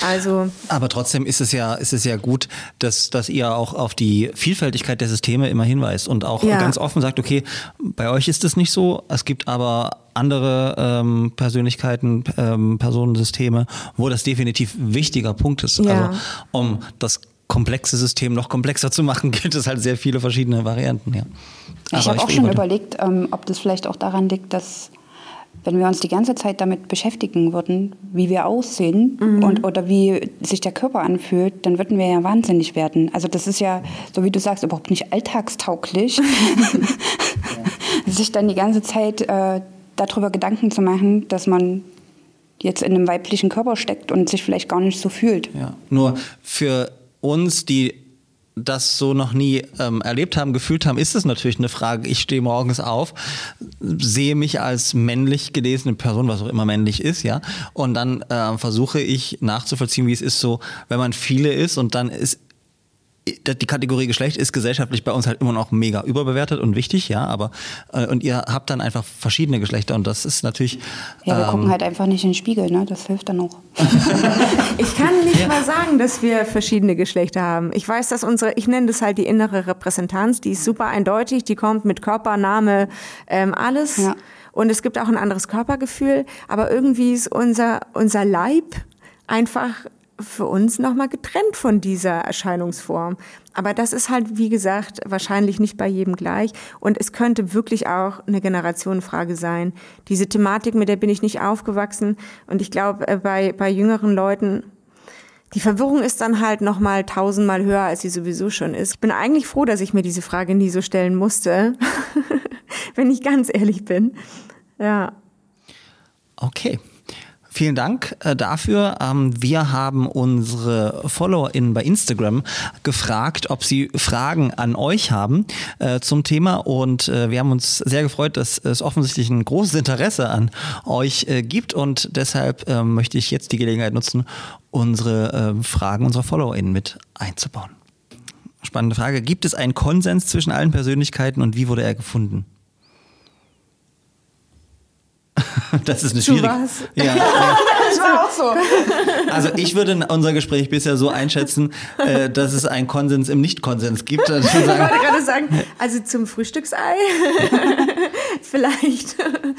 Also Aber trotzdem ist es ja, ist es ja gut, dass, dass ihr auch auf die Vielfältigkeit der Systeme immer hinweist und auch Ja. ganz offen sagt, okay, bei euch ist es nicht so, es gibt aber andere ähm, Persönlichkeiten, ähm, Personensysteme, wo das definitiv ein wichtiger Punkt ist. Ja. Also um das komplexe System noch komplexer zu machen, gibt es halt sehr viele verschiedene Varianten, ja. Ich habe auch schon überlegt, ähm, ob das vielleicht auch daran liegt, dass wenn wir uns die ganze Zeit damit beschäftigen würden, wie wir aussehen und oder wie sich der Körper anfühlt, dann würden wir ja wahnsinnig werden. Also das ist ja, so wie du sagst, überhaupt nicht alltagstauglich, sich dann die ganze Zeit äh, darüber Gedanken zu machen, dass man jetzt in einem weiblichen Körper steckt und sich vielleicht gar nicht so fühlt. Ja. Nur für uns, die das so noch nie ähm, erlebt haben, gefühlt haben, ist es natürlich eine Frage. Ich stehe morgens auf, sehe mich als männlich gelesene Person, was auch immer männlich ist, ja, und dann äh, versuche ich nachzuvollziehen, wie es ist, so, wenn man viele ist und dann ist die Kategorie Geschlecht ist gesellschaftlich bei uns halt immer noch mega überbewertet und wichtig, ja, aber äh, und ihr habt dann einfach verschiedene Geschlechter und das ist natürlich. Ja, wir ähm, gucken halt einfach nicht in den Spiegel, ne? Das hilft dann auch. Ich kann nicht mal sagen, dass wir verschiedene Geschlechter haben. Ich weiß, dass unsere, ich nenne das halt die innere Repräsentanz, die ist super eindeutig, die kommt mit Körper, Name, ähm, alles. Ja. Und es gibt auch ein anderes Körpergefühl, aber irgendwie ist unser, unser Leib einfach für uns nochmal getrennt von dieser Erscheinungsform. Aber das ist halt, wie gesagt, wahrscheinlich nicht bei jedem gleich. Und es könnte wirklich auch eine Generationenfrage sein. Diese Thematik, mit der bin ich nicht aufgewachsen. Und ich glaube, äh, bei, bei jüngeren Leuten, die Verwirrung ist dann halt nochmal tausendmal höher, als sie sowieso schon ist. Ich bin eigentlich froh, dass ich mir diese Frage nie so stellen musste, wenn ich ganz ehrlich bin. Ja. Okay. Vielen Dank äh, dafür. Ähm, wir haben unsere FollowerInnen bei Instagram gefragt, ob sie Fragen an euch haben äh, zum Thema und äh, wir haben uns sehr gefreut, dass es offensichtlich ein großes Interesse an euch gibt und deshalb ähm, möchte ich jetzt die Gelegenheit nutzen, unsere äh, Fragen unserer FollowerInnen mit einzubauen. Spannende Frage. Gibt es einen Konsens zwischen allen Persönlichkeiten und wie wurde er gefunden? Das ist eine schwierige. was? Ja, Das war auch so. also ich würde unser Gespräch bisher so einschätzen, äh, dass es einen Konsens im Nicht-Konsens gibt. Also ich wollte gerade sagen, also zum Frühstücksei vielleicht.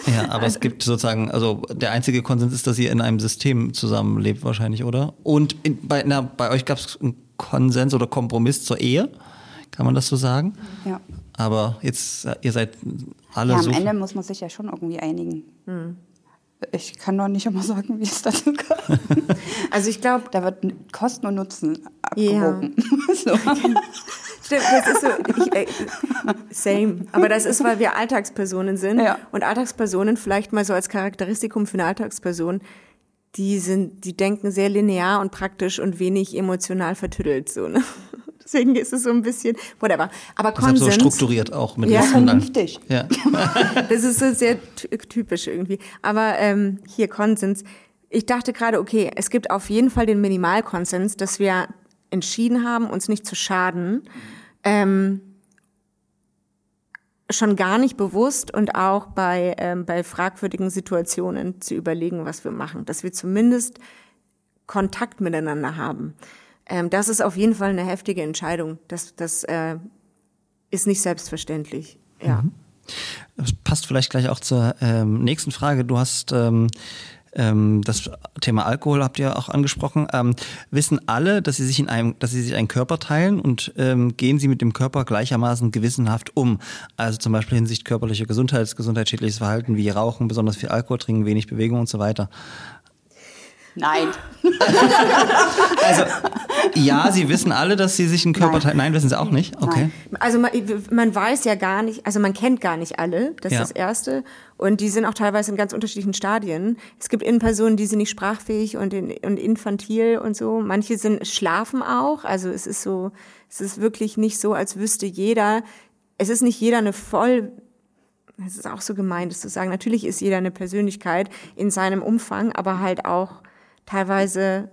ja, aber es gibt sozusagen, also der einzige Konsens ist, dass ihr in einem System zusammenlebt wahrscheinlich, oder? Und in, bei, na, bei euch gab es einen Konsens oder Kompromiss zur Ehe, kann man das so sagen? Ja. Aber jetzt, ihr seid alle Ja, am so... Ende muss man sich ja schon irgendwie einigen. Ich kann doch nicht immer sagen, wie es dazu kommt. Also ich glaube, Da wird Kosten und Nutzen abgewogen. so. Stimmt, das ist so, ich, äh, same. Aber das ist, weil wir Alltagspersonen sind. Ja. Und Alltagspersonen, vielleicht mal so als Charakteristikum für eine Alltagsperson, die sind, die denken sehr linear und praktisch und wenig emotional vertüttelt, so, ne? Deswegen ist es so ein bisschen, whatever. Aber Deshalb so Konsens, strukturiert auch mit Ja, vernünftig. Ja. das ist so sehr ty- typisch irgendwie. Aber ähm, hier Konsens. Ich dachte gerade, okay, es gibt auf jeden Fall den Minimalkonsens, dass wir entschieden haben, uns nicht zu schaden. Ähm, schon gar nicht bewusst und auch bei, ähm, bei fragwürdigen Situationen zu überlegen, was wir machen. Dass wir zumindest Kontakt miteinander haben. Ähm, das ist auf jeden Fall eine heftige Entscheidung. Das, das äh, ist nicht selbstverständlich. Ja. Das passt vielleicht gleich auch zur ähm, nächsten Frage. Du hast ähm, ähm, das Thema Alkohol habt ihr auch angesprochen. Ähm, wissen alle, dass sie sich in einem, dass sie sich einen Körper teilen und ähm, gehen sie mit dem Körper gleichermaßen gewissenhaft um? Also zum Beispiel hinsichtlich körperlicher Gesundheit, gesundheitsschädliches Verhalten wie Rauchen, besonders viel Alkohol trinken, wenig Bewegung und so weiter. Nein. Also ja, sie wissen alle, dass sie sich einen Körper Nein. teilen. Nein, wissen sie auch nicht. Okay. Also man, man weiß ja gar nicht, also man kennt gar nicht alle, das Ja. ist das Erste. Und die sind auch teilweise in ganz unterschiedlichen Stadien. Es gibt Innenpersonen, die sind nicht sprachfähig und, in, und infantil und so. Manche sind schlafen auch. Also es ist so, es ist wirklich nicht so, als wüsste jeder. Es ist nicht jeder eine voll es ist auch so gemeint, das zu sagen. Natürlich ist jeder eine Persönlichkeit in seinem Umfang, aber halt auch teilweise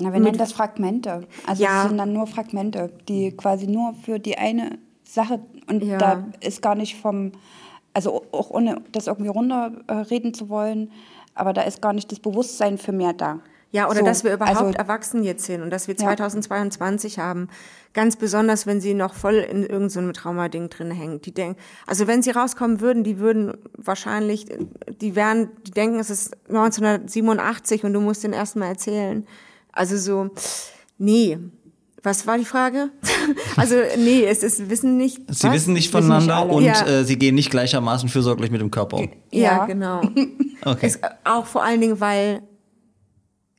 Na, wir nennen das Fragmente. Also Ja. es sind dann nur Fragmente, die quasi nur für die eine Sache und Ja. da ist gar nicht vom, also auch ohne das irgendwie runterreden zu wollen, aber da ist gar nicht das Bewusstsein für mehr da. Ja, oder So, dass wir überhaupt also- erwachsen jetzt sind und dass wir Ja. 2022 haben. Ganz besonders, wenn sie noch voll in irgendeinem so Traumading drin hängen. Die denken, also wenn sie rauskommen würden, die würden wahrscheinlich, die wären, die denken, es ist 1987 und du musst den ersten Mal erzählen. Also so, nee. Was war die Frage? also nee, es ist Wissen nicht. Sie was? wissen nicht wissen nicht voneinander und Ja. äh, sie gehen nicht gleichermaßen fürsorglich mit dem Körper um. Ja, Ja. genau. Okay. Es, auch vor allen Dingen, weil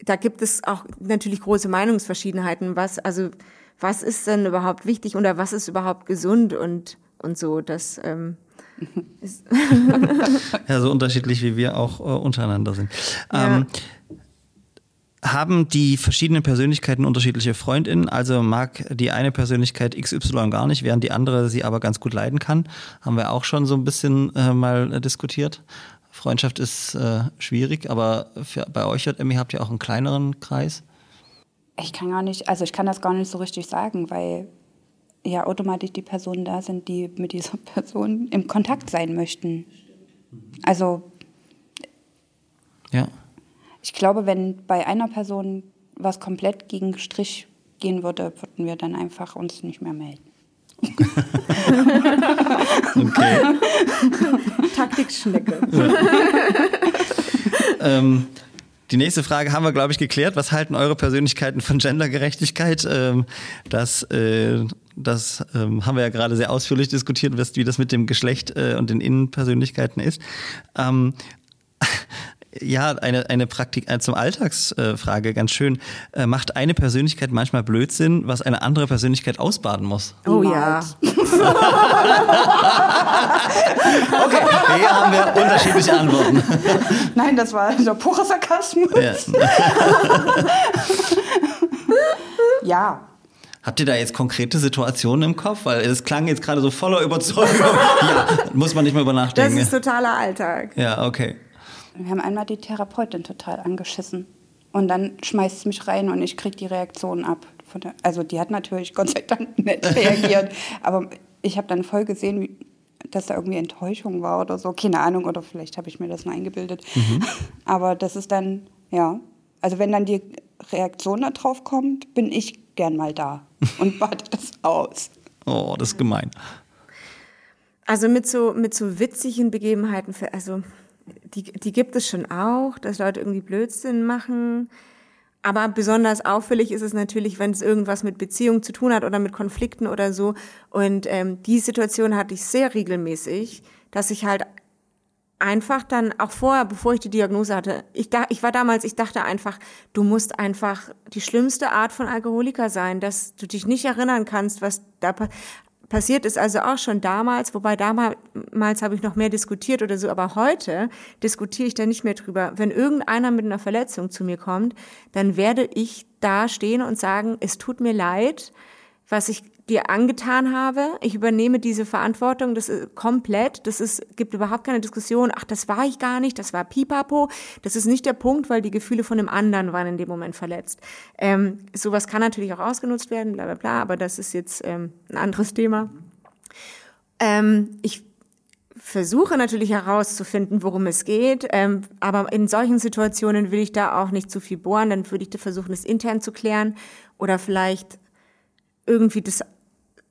da gibt es auch natürlich große Meinungsverschiedenheiten. Was, also, was ist denn überhaupt wichtig oder was ist überhaupt gesund und, und so. Das, ähm, ist, Ja, so unterschiedlich wie wir auch äh, untereinander sind. Ja. Ähm, haben die verschiedenen Persönlichkeiten unterschiedliche Freundinnen? Also mag die eine Persönlichkeit XY gar nicht, während die andere sie aber ganz gut leiden kann? Haben wir auch schon so ein bisschen äh, mal äh, diskutiert. Freundschaft ist äh, schwierig, aber für, bei euch, Emmy, habt ihr auch einen kleineren Kreis? Ich kann gar nicht, also ich kann das gar nicht so richtig sagen, weil ja automatisch die Personen da sind, die mit dieser Person im Kontakt sein möchten. Also Ja. ich glaube, wenn bei einer Person was komplett gegen Strich gehen würde, würden wir dann einfach uns nicht mehr melden. Okay. Taktikschnecke. ähm, die nächste Frage haben wir, glaube ich, geklärt. Was halten eure Persönlichkeiten von Gendergerechtigkeit? Ähm, das äh, das ähm, haben wir ja gerade sehr ausführlich diskutiert, wie das mit dem Geschlecht äh, und den Innenpersönlichkeiten ist. Ähm, ja, eine, eine Praktik äh, zum Alltagsfrage, ganz schön. Äh, macht eine Persönlichkeit manchmal Blödsinn, was eine andere Persönlichkeit ausbaden muss? Oh ja. Okay, hier haben wir unterschiedliche Antworten. Nein, das war der pure Sarkasmus. Ja. Ja. Habt ihr da jetzt konkrete Situationen im Kopf? Weil es klang jetzt gerade so voller Überzeugung. ja, muss man nicht mehr über Das nachdenken. ist totaler Alltag. ja, okay. Wir haben einmal die Therapeutin total angeschissen. Und dann schmeißt es mich rein und ich kriege die Reaktion ab. Von der, also die hat natürlich Gott sei Dank nett reagiert. aber ich habe dann voll gesehen, wie, dass da irgendwie Enttäuschung war oder so. Keine Ahnung, oder vielleicht habe ich mir das nur eingebildet. Aber das ist dann, ja. Also wenn dann die Reaktion da drauf kommt, bin ich gern mal da und warte das aus. Oh, das ist gemein. Also mit so, mit so witzigen Begebenheiten, für, also die, die gibt es schon auch, dass Leute irgendwie Blödsinn machen. Aber besonders auffällig ist es natürlich, wenn es irgendwas mit Beziehungen zu tun hat oder mit Konflikten oder so. Und ähm, die Situation hatte ich sehr regelmäßig, dass ich halt einfach dann auch vorher, bevor ich die Diagnose hatte, ich, da, ich war damals, ich dachte einfach, du musst einfach die schlimmste Art von Alkoholiker sein, dass du dich nicht erinnern kannst, was da pa passiert ist. Also auch schon damals, wobei damals habe ich noch mehr diskutiert oder so, aber heute diskutiere ich da nicht mehr drüber. Wenn irgendeiner mit einer Verletzung zu mir kommt, dann werde ich da stehen und sagen, es tut mir leid, was ich dir angetan habe. Ich übernehme diese Verantwortung, das ist komplett, das ist, gibt überhaupt keine Diskussion, ach, das war ich gar nicht, das war Pipapo. Das ist nicht der Punkt, weil die Gefühle von dem anderen waren in dem Moment verletzt. Ähm, sowas kann natürlich auch ausgenutzt werden, bla bla bla, aber das ist jetzt ähm, ein anderes Thema. Ähm, ich versuche natürlich herauszufinden, worum es geht, ähm, aber in solchen Situationen will ich da auch nicht zu viel bohren, dann würde ich da versuchen, es intern zu klären oder vielleicht irgendwie das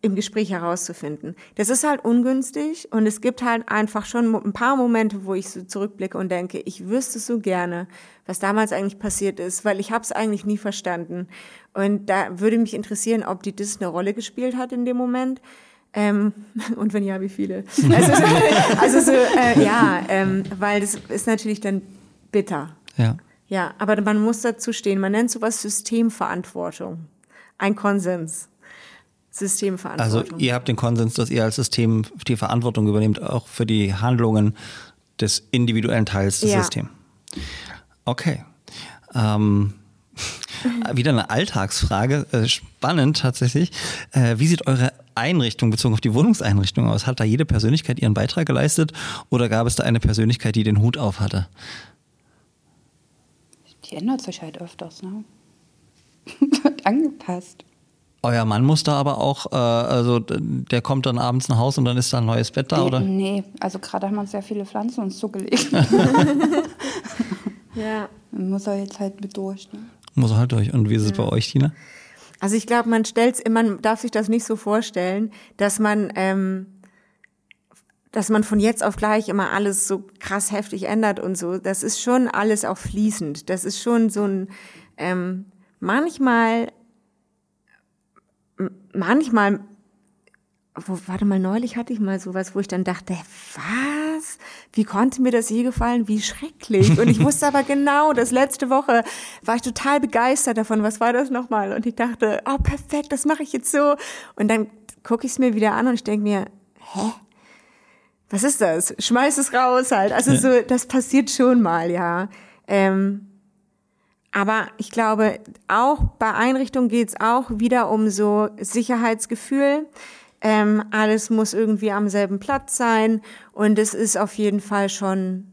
im Gespräch herauszufinden. Das ist halt ungünstig und es gibt halt einfach schon ein paar Momente, wo ich so zurückblicke und denke, ich wüsste so gerne, was damals eigentlich passiert ist, weil ich habe es eigentlich nie verstanden. Und da würde mich interessieren, ob die das eine Rolle gespielt hat in dem Moment. Ähm, und wenn ja, wie viele? Also, also so, äh, ja, ähm, weil das ist natürlich dann bitter. Ja. Ja, aber man muss dazu stehen. Man nennt sowas Systemverantwortung. Ein Konsens. Also Systemverantwortung. ihr habt den Konsens, dass ihr als System die Verantwortung übernehmt, auch für die Handlungen des individuellen Teils des Ja. Systems. Okay. Ähm, wieder eine Alltagsfrage, äh, spannend tatsächlich. Äh, wie sieht eure Einrichtung bezogen auf die Wohnungseinrichtung aus? Hat da jede Persönlichkeit ihren Beitrag geleistet oder gab es da eine Persönlichkeit, die den Hut auf hatte? Die ändert sich halt öfters, ne? Wird angepasst. Euer Mann muss da aber auch, äh, also der kommt dann abends nach Hause und dann ist da ein neues Bett da, nee, oder? nee, also gerade haben wir uns sehr viele Pflanzen uns zugelegt. ja. Muss er jetzt halt mit durch. Ne? Muss er halt durch. Und wie ist es bei euch, Tina? Also ich glaube, man stellt man darf sich das nicht so vorstellen, dass man, ähm, dass man von jetzt auf gleich immer alles so krass heftig ändert und so. Das ist schon alles auch fließend. Das ist schon so ein ähm, manchmal, manchmal wo, warte mal, neulich hatte ich mal sowas, wo ich dann dachte, was? Wie konnte mir das je gefallen? Wie schrecklich. Und ich wusste aber genau, dass letzte Woche war ich total begeistert davon. Was war das nochmal? Und ich dachte, oh, perfekt, das mache ich jetzt so. Und dann gucke ich es mir wieder an und ich denke mir, hä? Was ist das? Schmeiß es raus halt. Also so, das passiert schon mal, ja. Ähm, Aber ich glaube, auch bei Einrichtungen geht es auch wieder um so Sicherheitsgefühl. Ähm, alles muss irgendwie am selben Platz sein und es ist auf jeden Fall schon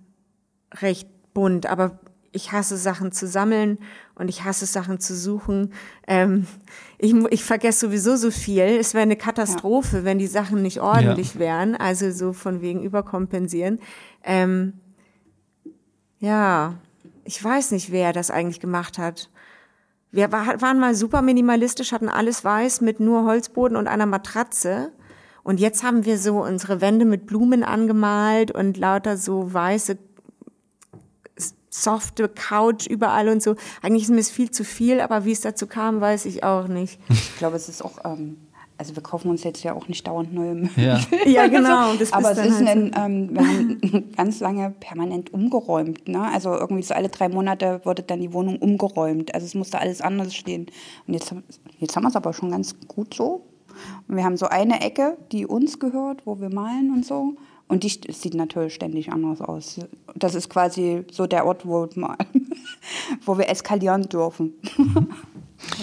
recht bunt. Aber ich hasse Sachen zu sammeln und ich hasse Sachen zu suchen. Ähm, ich, ich vergesse sowieso so viel. Es wäre eine Katastrophe, ja. wenn die Sachen nicht ordentlich ja. wären. Also so von wegen überkompensieren. Ähm, ja, ich weiß nicht, wer das eigentlich gemacht hat. Wir waren mal super minimalistisch, hatten alles weiß mit nur Holzboden und einer Matratze. Und jetzt haben wir so unsere Wände mit Blumen angemalt und lauter so weiße softe Couch überall und so. Eigentlich ist mir es viel zu viel, aber wie es dazu kam, weiß ich auch nicht. Ich glaube, es ist auch, ähm, also wir kaufen uns jetzt ja auch nicht dauernd neue Möbel. Ja, ja genau. Das aber es ist halt ein, ähm, wir haben ganz lange permanent umgeräumt. Ne? Also irgendwie so alle drei Monate wurde dann die Wohnung umgeräumt. Also es musste alles anders stehen. Und jetzt, jetzt haben wir es aber schon ganz gut so. Und wir haben so eine Ecke, die uns gehört, wo wir malen und so. Und die sieht natürlich ständig anders aus. Das ist quasi so der Ort, wo, wo wir eskalieren dürfen.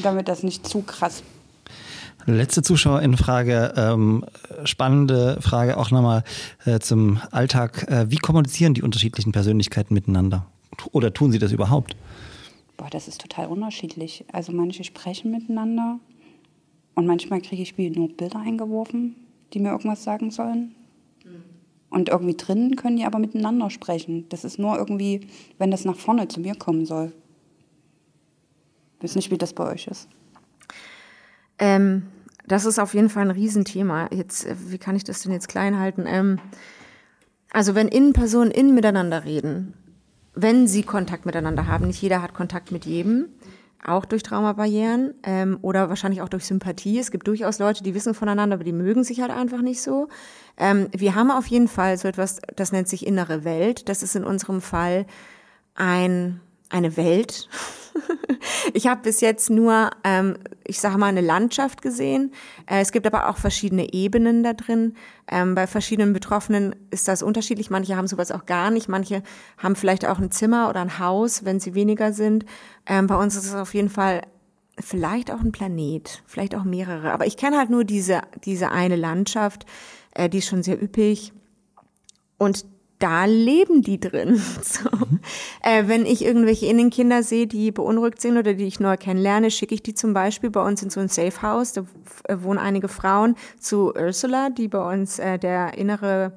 Damit das nicht zu krass. Letzte Zuschauerinnenfrage, ähm, spannende Frage auch nochmal äh, zum Alltag. Äh, wie kommunizieren die unterschiedlichen Persönlichkeiten miteinander? Oder tun sie das überhaupt? Boah, das ist total unterschiedlich. Also manche sprechen miteinander und manchmal kriege ich wie nur Bilder eingeworfen, die mir irgendwas sagen sollen. Und irgendwie drinnen können die aber miteinander sprechen. Das ist nur irgendwie, wenn das nach vorne zu mir kommen soll. Ich weiß nicht, wie das bei euch ist. Ähm, das ist auf jeden Fall ein Riesenthema. Jetzt, äh, wie kann ich das denn jetzt klein halten? Ähm, also wenn Innenpersonen innen miteinander reden, wenn sie Kontakt miteinander haben, nicht jeder hat Kontakt mit jedem, auch durch Traumabarrieren ähm, oder wahrscheinlich auch durch Sympathie. Es gibt durchaus Leute, die wissen voneinander, aber die mögen sich halt einfach nicht so. Ähm, wir haben auf jeden Fall so etwas, das nennt sich innere Welt. Das ist in unserem Fall ein, eine Welt. ich habe bis jetzt nur, ähm, ich sage mal, eine Landschaft gesehen. Äh, es gibt aber auch verschiedene Ebenen da drin. Ähm, bei verschiedenen Betroffenen ist das unterschiedlich. Manche haben sowas auch gar nicht. Manche haben vielleicht auch ein Zimmer oder ein Haus, wenn sie weniger sind. Ähm, bei uns ist es auf jeden Fall vielleicht auch ein Planet, vielleicht auch mehrere. Aber ich kenne halt nur diese, diese eine Landschaft äh, die ist schon sehr üppig. Und da leben die drin. So. Äh, wenn ich irgendwelche Innenkinder sehe, die beunruhigt sind oder die ich neu kennenlerne, schicke ich die zum Beispiel bei uns in so ein Safe House. Da äh, wohnen einige Frauen zu Ursula, die bei uns äh, der innere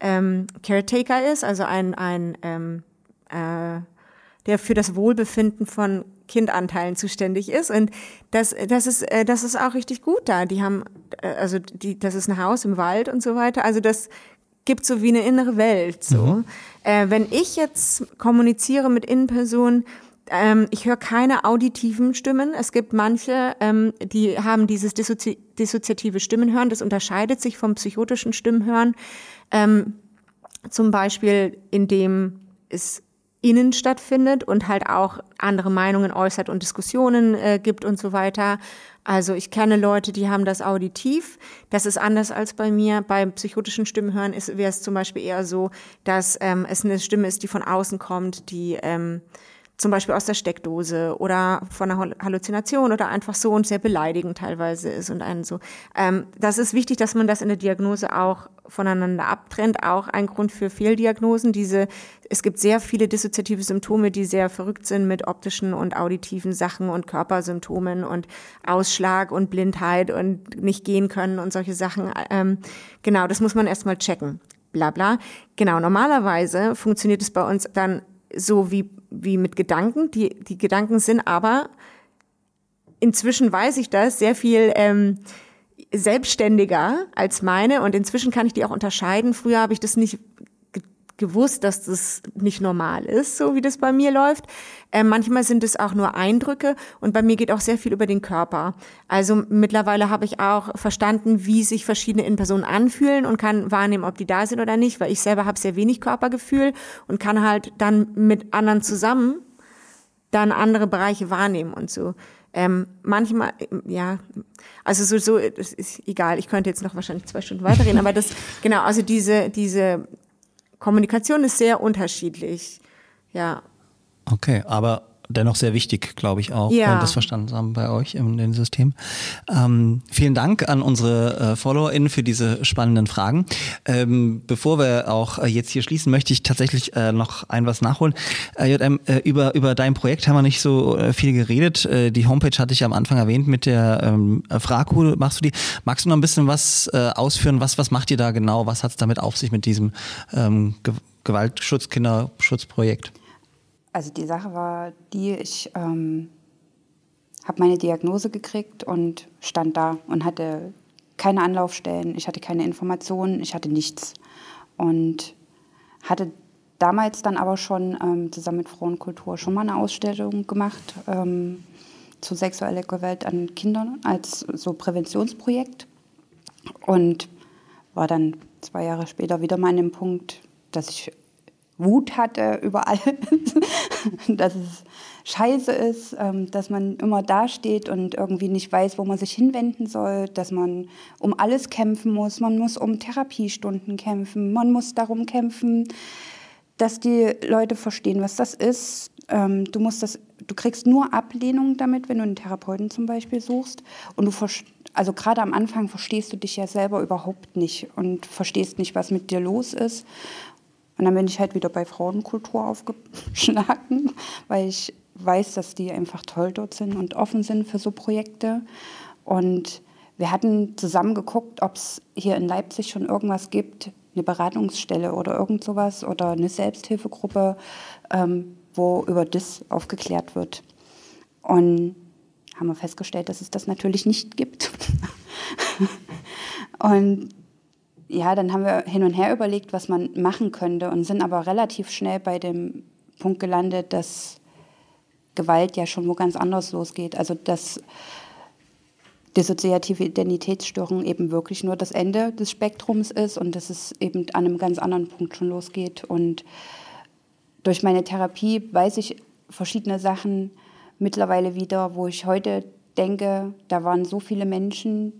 ähm, Caretaker ist, also ein, ein ähm, äh, der für das Wohlbefinden von Kindanteilen zuständig ist. Und das, das ist, äh, das ist auch richtig gut da. Die haben, äh, also die, das ist ein Haus im Wald und so weiter. Also das gibt so wie eine innere Welt. So, mhm. äh, wenn ich jetzt kommuniziere mit Innenpersonen, ähm, ich höre keine auditiven Stimmen. Es gibt manche, ähm, die haben dieses dissozi dissoziative Stimmenhören. Das unterscheidet sich vom psychotischen Stimmenhören. Ähm, zum Beispiel, indem es innen stattfindet und halt auch andere Meinungen äußert und Diskussionen äh, gibt und so weiter. Also ich kenne Leute, die haben das auditiv. Das ist anders als bei mir. Beim psychotischen Stimmenhören wäre es zum Beispiel eher so, dass ähm, es eine Stimme ist, die von außen kommt, die ähm, zum Beispiel aus der Steckdose oder von einer Halluzination oder einfach so und sehr beleidigend teilweise ist und einen so. Ähm, das ist wichtig, dass man das in der Diagnose auch voneinander abtrennt. Auch ein Grund für Fehldiagnosen. Diese, es gibt sehr viele dissoziative Symptome, die sehr verrückt sind mit optischen und auditiven Sachen und Körpersymptomen und Ausschlag und Blindheit und nicht gehen können und solche Sachen. Ähm, genau, das muss man erstmal checken. Bla bla. Genau, normalerweise funktioniert es bei uns dann so wie, wie mit Gedanken. Die, die Gedanken sind aber, inzwischen weiß ich das, sehr viel ähm, selbstständiger als meine und inzwischen kann ich die auch unterscheiden. Früher habe ich das nicht gewusst, dass das nicht normal ist, so wie das bei mir läuft. Äh, manchmal sind es auch nur Eindrücke und bei mir geht auch sehr viel über den Körper. Also mittlerweile habe ich auch verstanden, wie sich verschiedene Innenpersonen anfühlen und kann wahrnehmen, ob die da sind oder nicht, weil ich selber habe sehr wenig Körpergefühl und kann halt dann mit anderen zusammen dann andere Bereiche wahrnehmen und so. Ähm, manchmal, ja, also so, so, das ist egal, ich könnte jetzt noch wahrscheinlich zwei Stunden weiterreden, aber das, genau, also diese, diese Kommunikation ist sehr unterschiedlich. Ja. Okay, aber dennoch sehr wichtig, glaube ich auch, Ja. wenn wir das verstanden haben bei euch in dem System. Ähm, vielen Dank an unsere äh, FollowerInnen für diese spannenden Fragen. Ähm, bevor wir auch äh, jetzt hier schließen, möchte ich tatsächlich äh, noch ein was nachholen. Äh, JM, äh, über, über dein Projekt haben wir nicht so äh, viel geredet. Die Homepage hatte ich am Anfang erwähnt mit der ähm, Fraku, machst du die. Magst du noch ein bisschen was ausführen? Was, was macht ihr da genau? Was hat es damit auf sich mit diesem ähm, Ge Gewaltschutz, Kinderschutzprojekt? Also die Sache war die, ich ähm, habe meine Diagnose gekriegt und stand da und hatte keine Anlaufstellen, ich hatte keine Informationen, ich hatte nichts. Und hatte damals dann aber schon ähm, zusammen mit Frauenkultur schon mal eine Ausstellung gemacht ähm, zu sexueller Gewalt an Kindern als so Präventionsprojekt. Und war dann zwei Jahre später wieder mal an dem Punkt, dass ich Wut hatte überall, dass es scheiße ist, ähm, dass man immer dasteht und irgendwie nicht weiß, wo man sich hinwenden soll, dass man um alles kämpfen muss, man muss um Therapiestunden kämpfen, man muss darum kämpfen, dass die Leute verstehen, was das ist. Ähm, du musst das, du kriegst nur Ablehnung damit, wenn du einen Therapeuten zum Beispiel suchst. Und du also gerade am Anfang verstehst du dich ja selber überhaupt nicht und verstehst nicht, was mit dir los ist. Und dann bin ich halt wieder bei Frauenkultur aufgeschlagen, weil ich weiß, dass die einfach toll dort sind und offen sind für so Projekte. Und wir hatten zusammen geguckt, ob es hier in Leipzig schon irgendwas gibt, eine Beratungsstelle oder irgend sowas oder eine Selbsthilfegruppe, ähm, wo über das aufgeklärt wird. Und haben wir festgestellt, dass es das natürlich nicht gibt. und ja, dann haben wir hin und her überlegt, was man machen könnte und sind aber relativ schnell bei dem Punkt gelandet, dass Gewalt ja schon wo ganz anders losgeht. Also dass dissoziative Identitätsstörung eben wirklich nur das Ende des Spektrums ist und dass es eben an einem ganz anderen Punkt schon losgeht. Und durch meine Therapie weiß ich verschiedene Sachen mittlerweile wieder, wo ich heute denke, da waren so viele Menschen,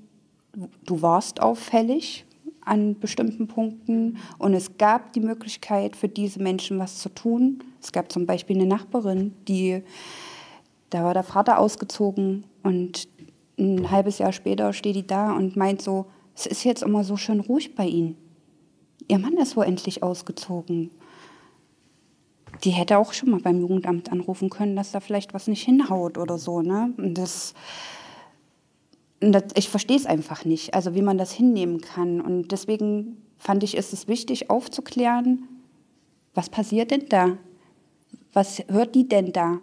du warst auffällig an bestimmten Punkten und es gab die Möglichkeit für diese Menschen was zu tun. Es gab zum Beispiel eine Nachbarin, die, da war der Vater ausgezogen und ein halbes Jahr später steht die da und meint so, es ist jetzt immer so schön ruhig bei Ihnen. Ihr Mann ist wohl endlich ausgezogen. Die hätte auch schon mal beim Jugendamt anrufen können, dass da vielleicht was nicht hinhaut oder so. Ne? Und das, das, ich verstehe es einfach nicht, also wie man das hinnehmen kann. Und deswegen fand ich, ist es wichtig aufzuklären, was passiert denn da? Was hört die denn da?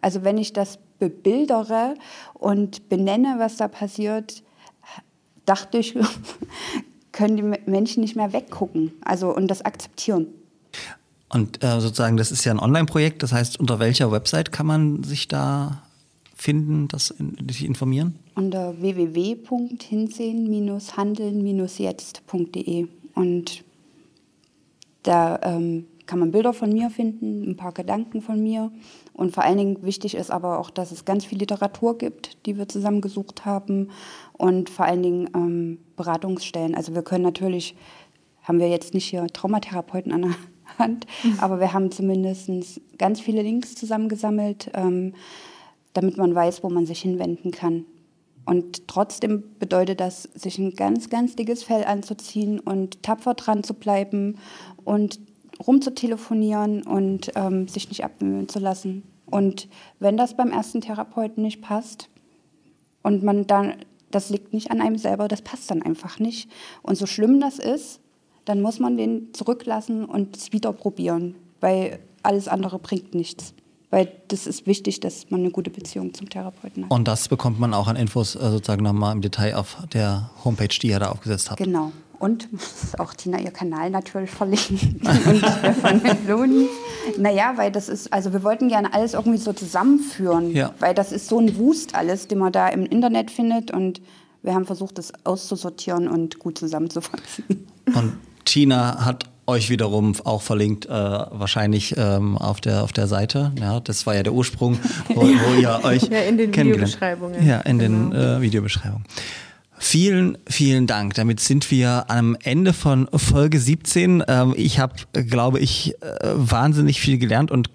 Also wenn ich das bebildere und benenne, was da passiert, dachte ich, können die Menschen nicht mehr weggucken also, und das akzeptieren. Und äh, sozusagen, das ist ja ein Online-Projekt, das heißt, unter welcher Website kann man sich da finden, das in, sich informieren? Unter www.hinsehen-handeln-jetzt.de und da ähm, kann man Bilder von mir finden, ein paar Gedanken von mir und vor allen Dingen wichtig ist aber auch, dass es ganz viel Literatur gibt, die wir zusammengesucht haben und vor allen Dingen ähm, Beratungsstellen. Also wir können natürlich, haben wir jetzt nicht hier Traumatherapeuten an der Hand, aber wir haben zumindest ganz viele Links zusammengesammelt, ähm, damit man weiß, wo man sich hinwenden kann. Und trotzdem bedeutet das, sich ein ganz, ganz dickes Fell anzuziehen und tapfer dran zu bleiben und rumzutelefonieren und ähm, sich nicht abmühen zu lassen. Und wenn das beim ersten Therapeuten nicht passt und man dann, das liegt nicht an einem selber, das passt dann einfach nicht. Und so schlimm das ist, dann muss man den zurücklassen und es wieder probieren, weil alles andere bringt nichts. Weil das ist wichtig, dass man eine gute Beziehung zum Therapeuten hat. Und das bekommt man auch an Infos äh, sozusagen nochmal im Detail auf der Homepage, die ihr da aufgesetzt habt. Genau. Und muss auch Tina ihr Kanal natürlich verlinken und Stefan Meloni. Naja, weil das ist, also wir wollten gerne alles irgendwie so zusammenführen, Ja. weil das ist so ein Wust alles, den man da im Internet findet und wir haben versucht, das auszusortieren und gut zusammenzufassen. Und Tina hat euch wiederum auch verlinkt, äh, wahrscheinlich ähm, auf, der, auf der Seite. Ja, das war ja der Ursprung, wo, wo ihr euch Ja, in den Videobeschreibungen. Ja, in den Genau. äh, Videobeschreibungen. Vielen, vielen Dank. Damit sind wir am Ende von Folge 17. Ähm, ich habe, glaube ich, äh, wahnsinnig viel gelernt und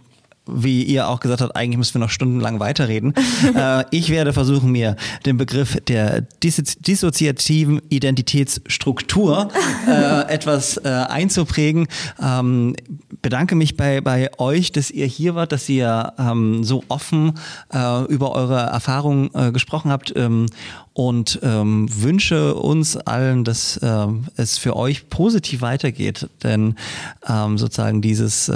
wie ihr auch gesagt habt, eigentlich müssen wir noch stundenlang weiterreden. äh, ich werde versuchen, mir den Begriff der dissoziativen Identitätsstruktur äh, etwas äh, einzuprägen. Ähm, bedanke mich bei, bei euch, dass ihr hier wart, dass ihr ähm, so offen über eure Erfahrungen gesprochen habt ähm, und wünsche uns allen, dass es für euch positiv weitergeht. Denn sozusagen dieses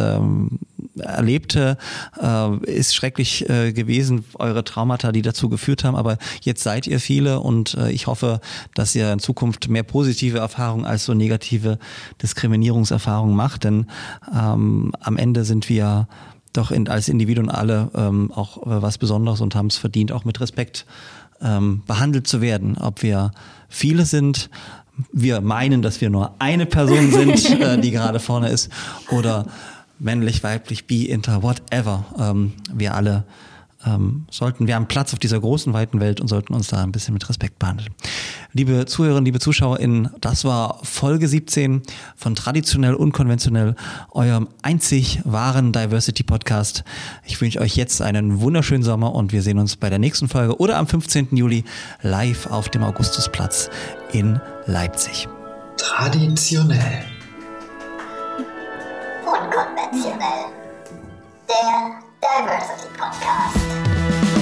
Erlebte äh, ist schrecklich äh, gewesen, eure Traumata, die dazu geführt haben. Aber jetzt seid ihr viele und äh, ich hoffe, dass ihr in Zukunft mehr positive Erfahrungen als so negative Diskriminierungserfahrungen macht. Denn ähm, am Ende sind wir doch in, als Individuen alle ähm, auch äh, was Besonderes und haben es verdient, auch mit Respekt ähm, behandelt zu werden. Ob wir viele sind, wir meinen, dass wir nur eine Person sind, äh, die gerade vorne ist, oder männlich, weiblich, bi, inter, whatever. Ähm, wir alle ähm, sollten, wir haben Platz auf dieser großen, weiten Welt und sollten uns da ein bisschen mit Respekt behandeln. Liebe Zuhörerinnen, liebe ZuschauerInnen, das war Folge 17 von Traditionell Unkonventionell, eurem einzig wahren Diversity Podcast. Ich wünsche euch jetzt einen wunderschönen Sommer und wir sehen uns bei der nächsten Folge oder am 15. Juli live auf dem Augustusplatz in Leipzig. Traditionell. Sensationell, der Diversity Podcast.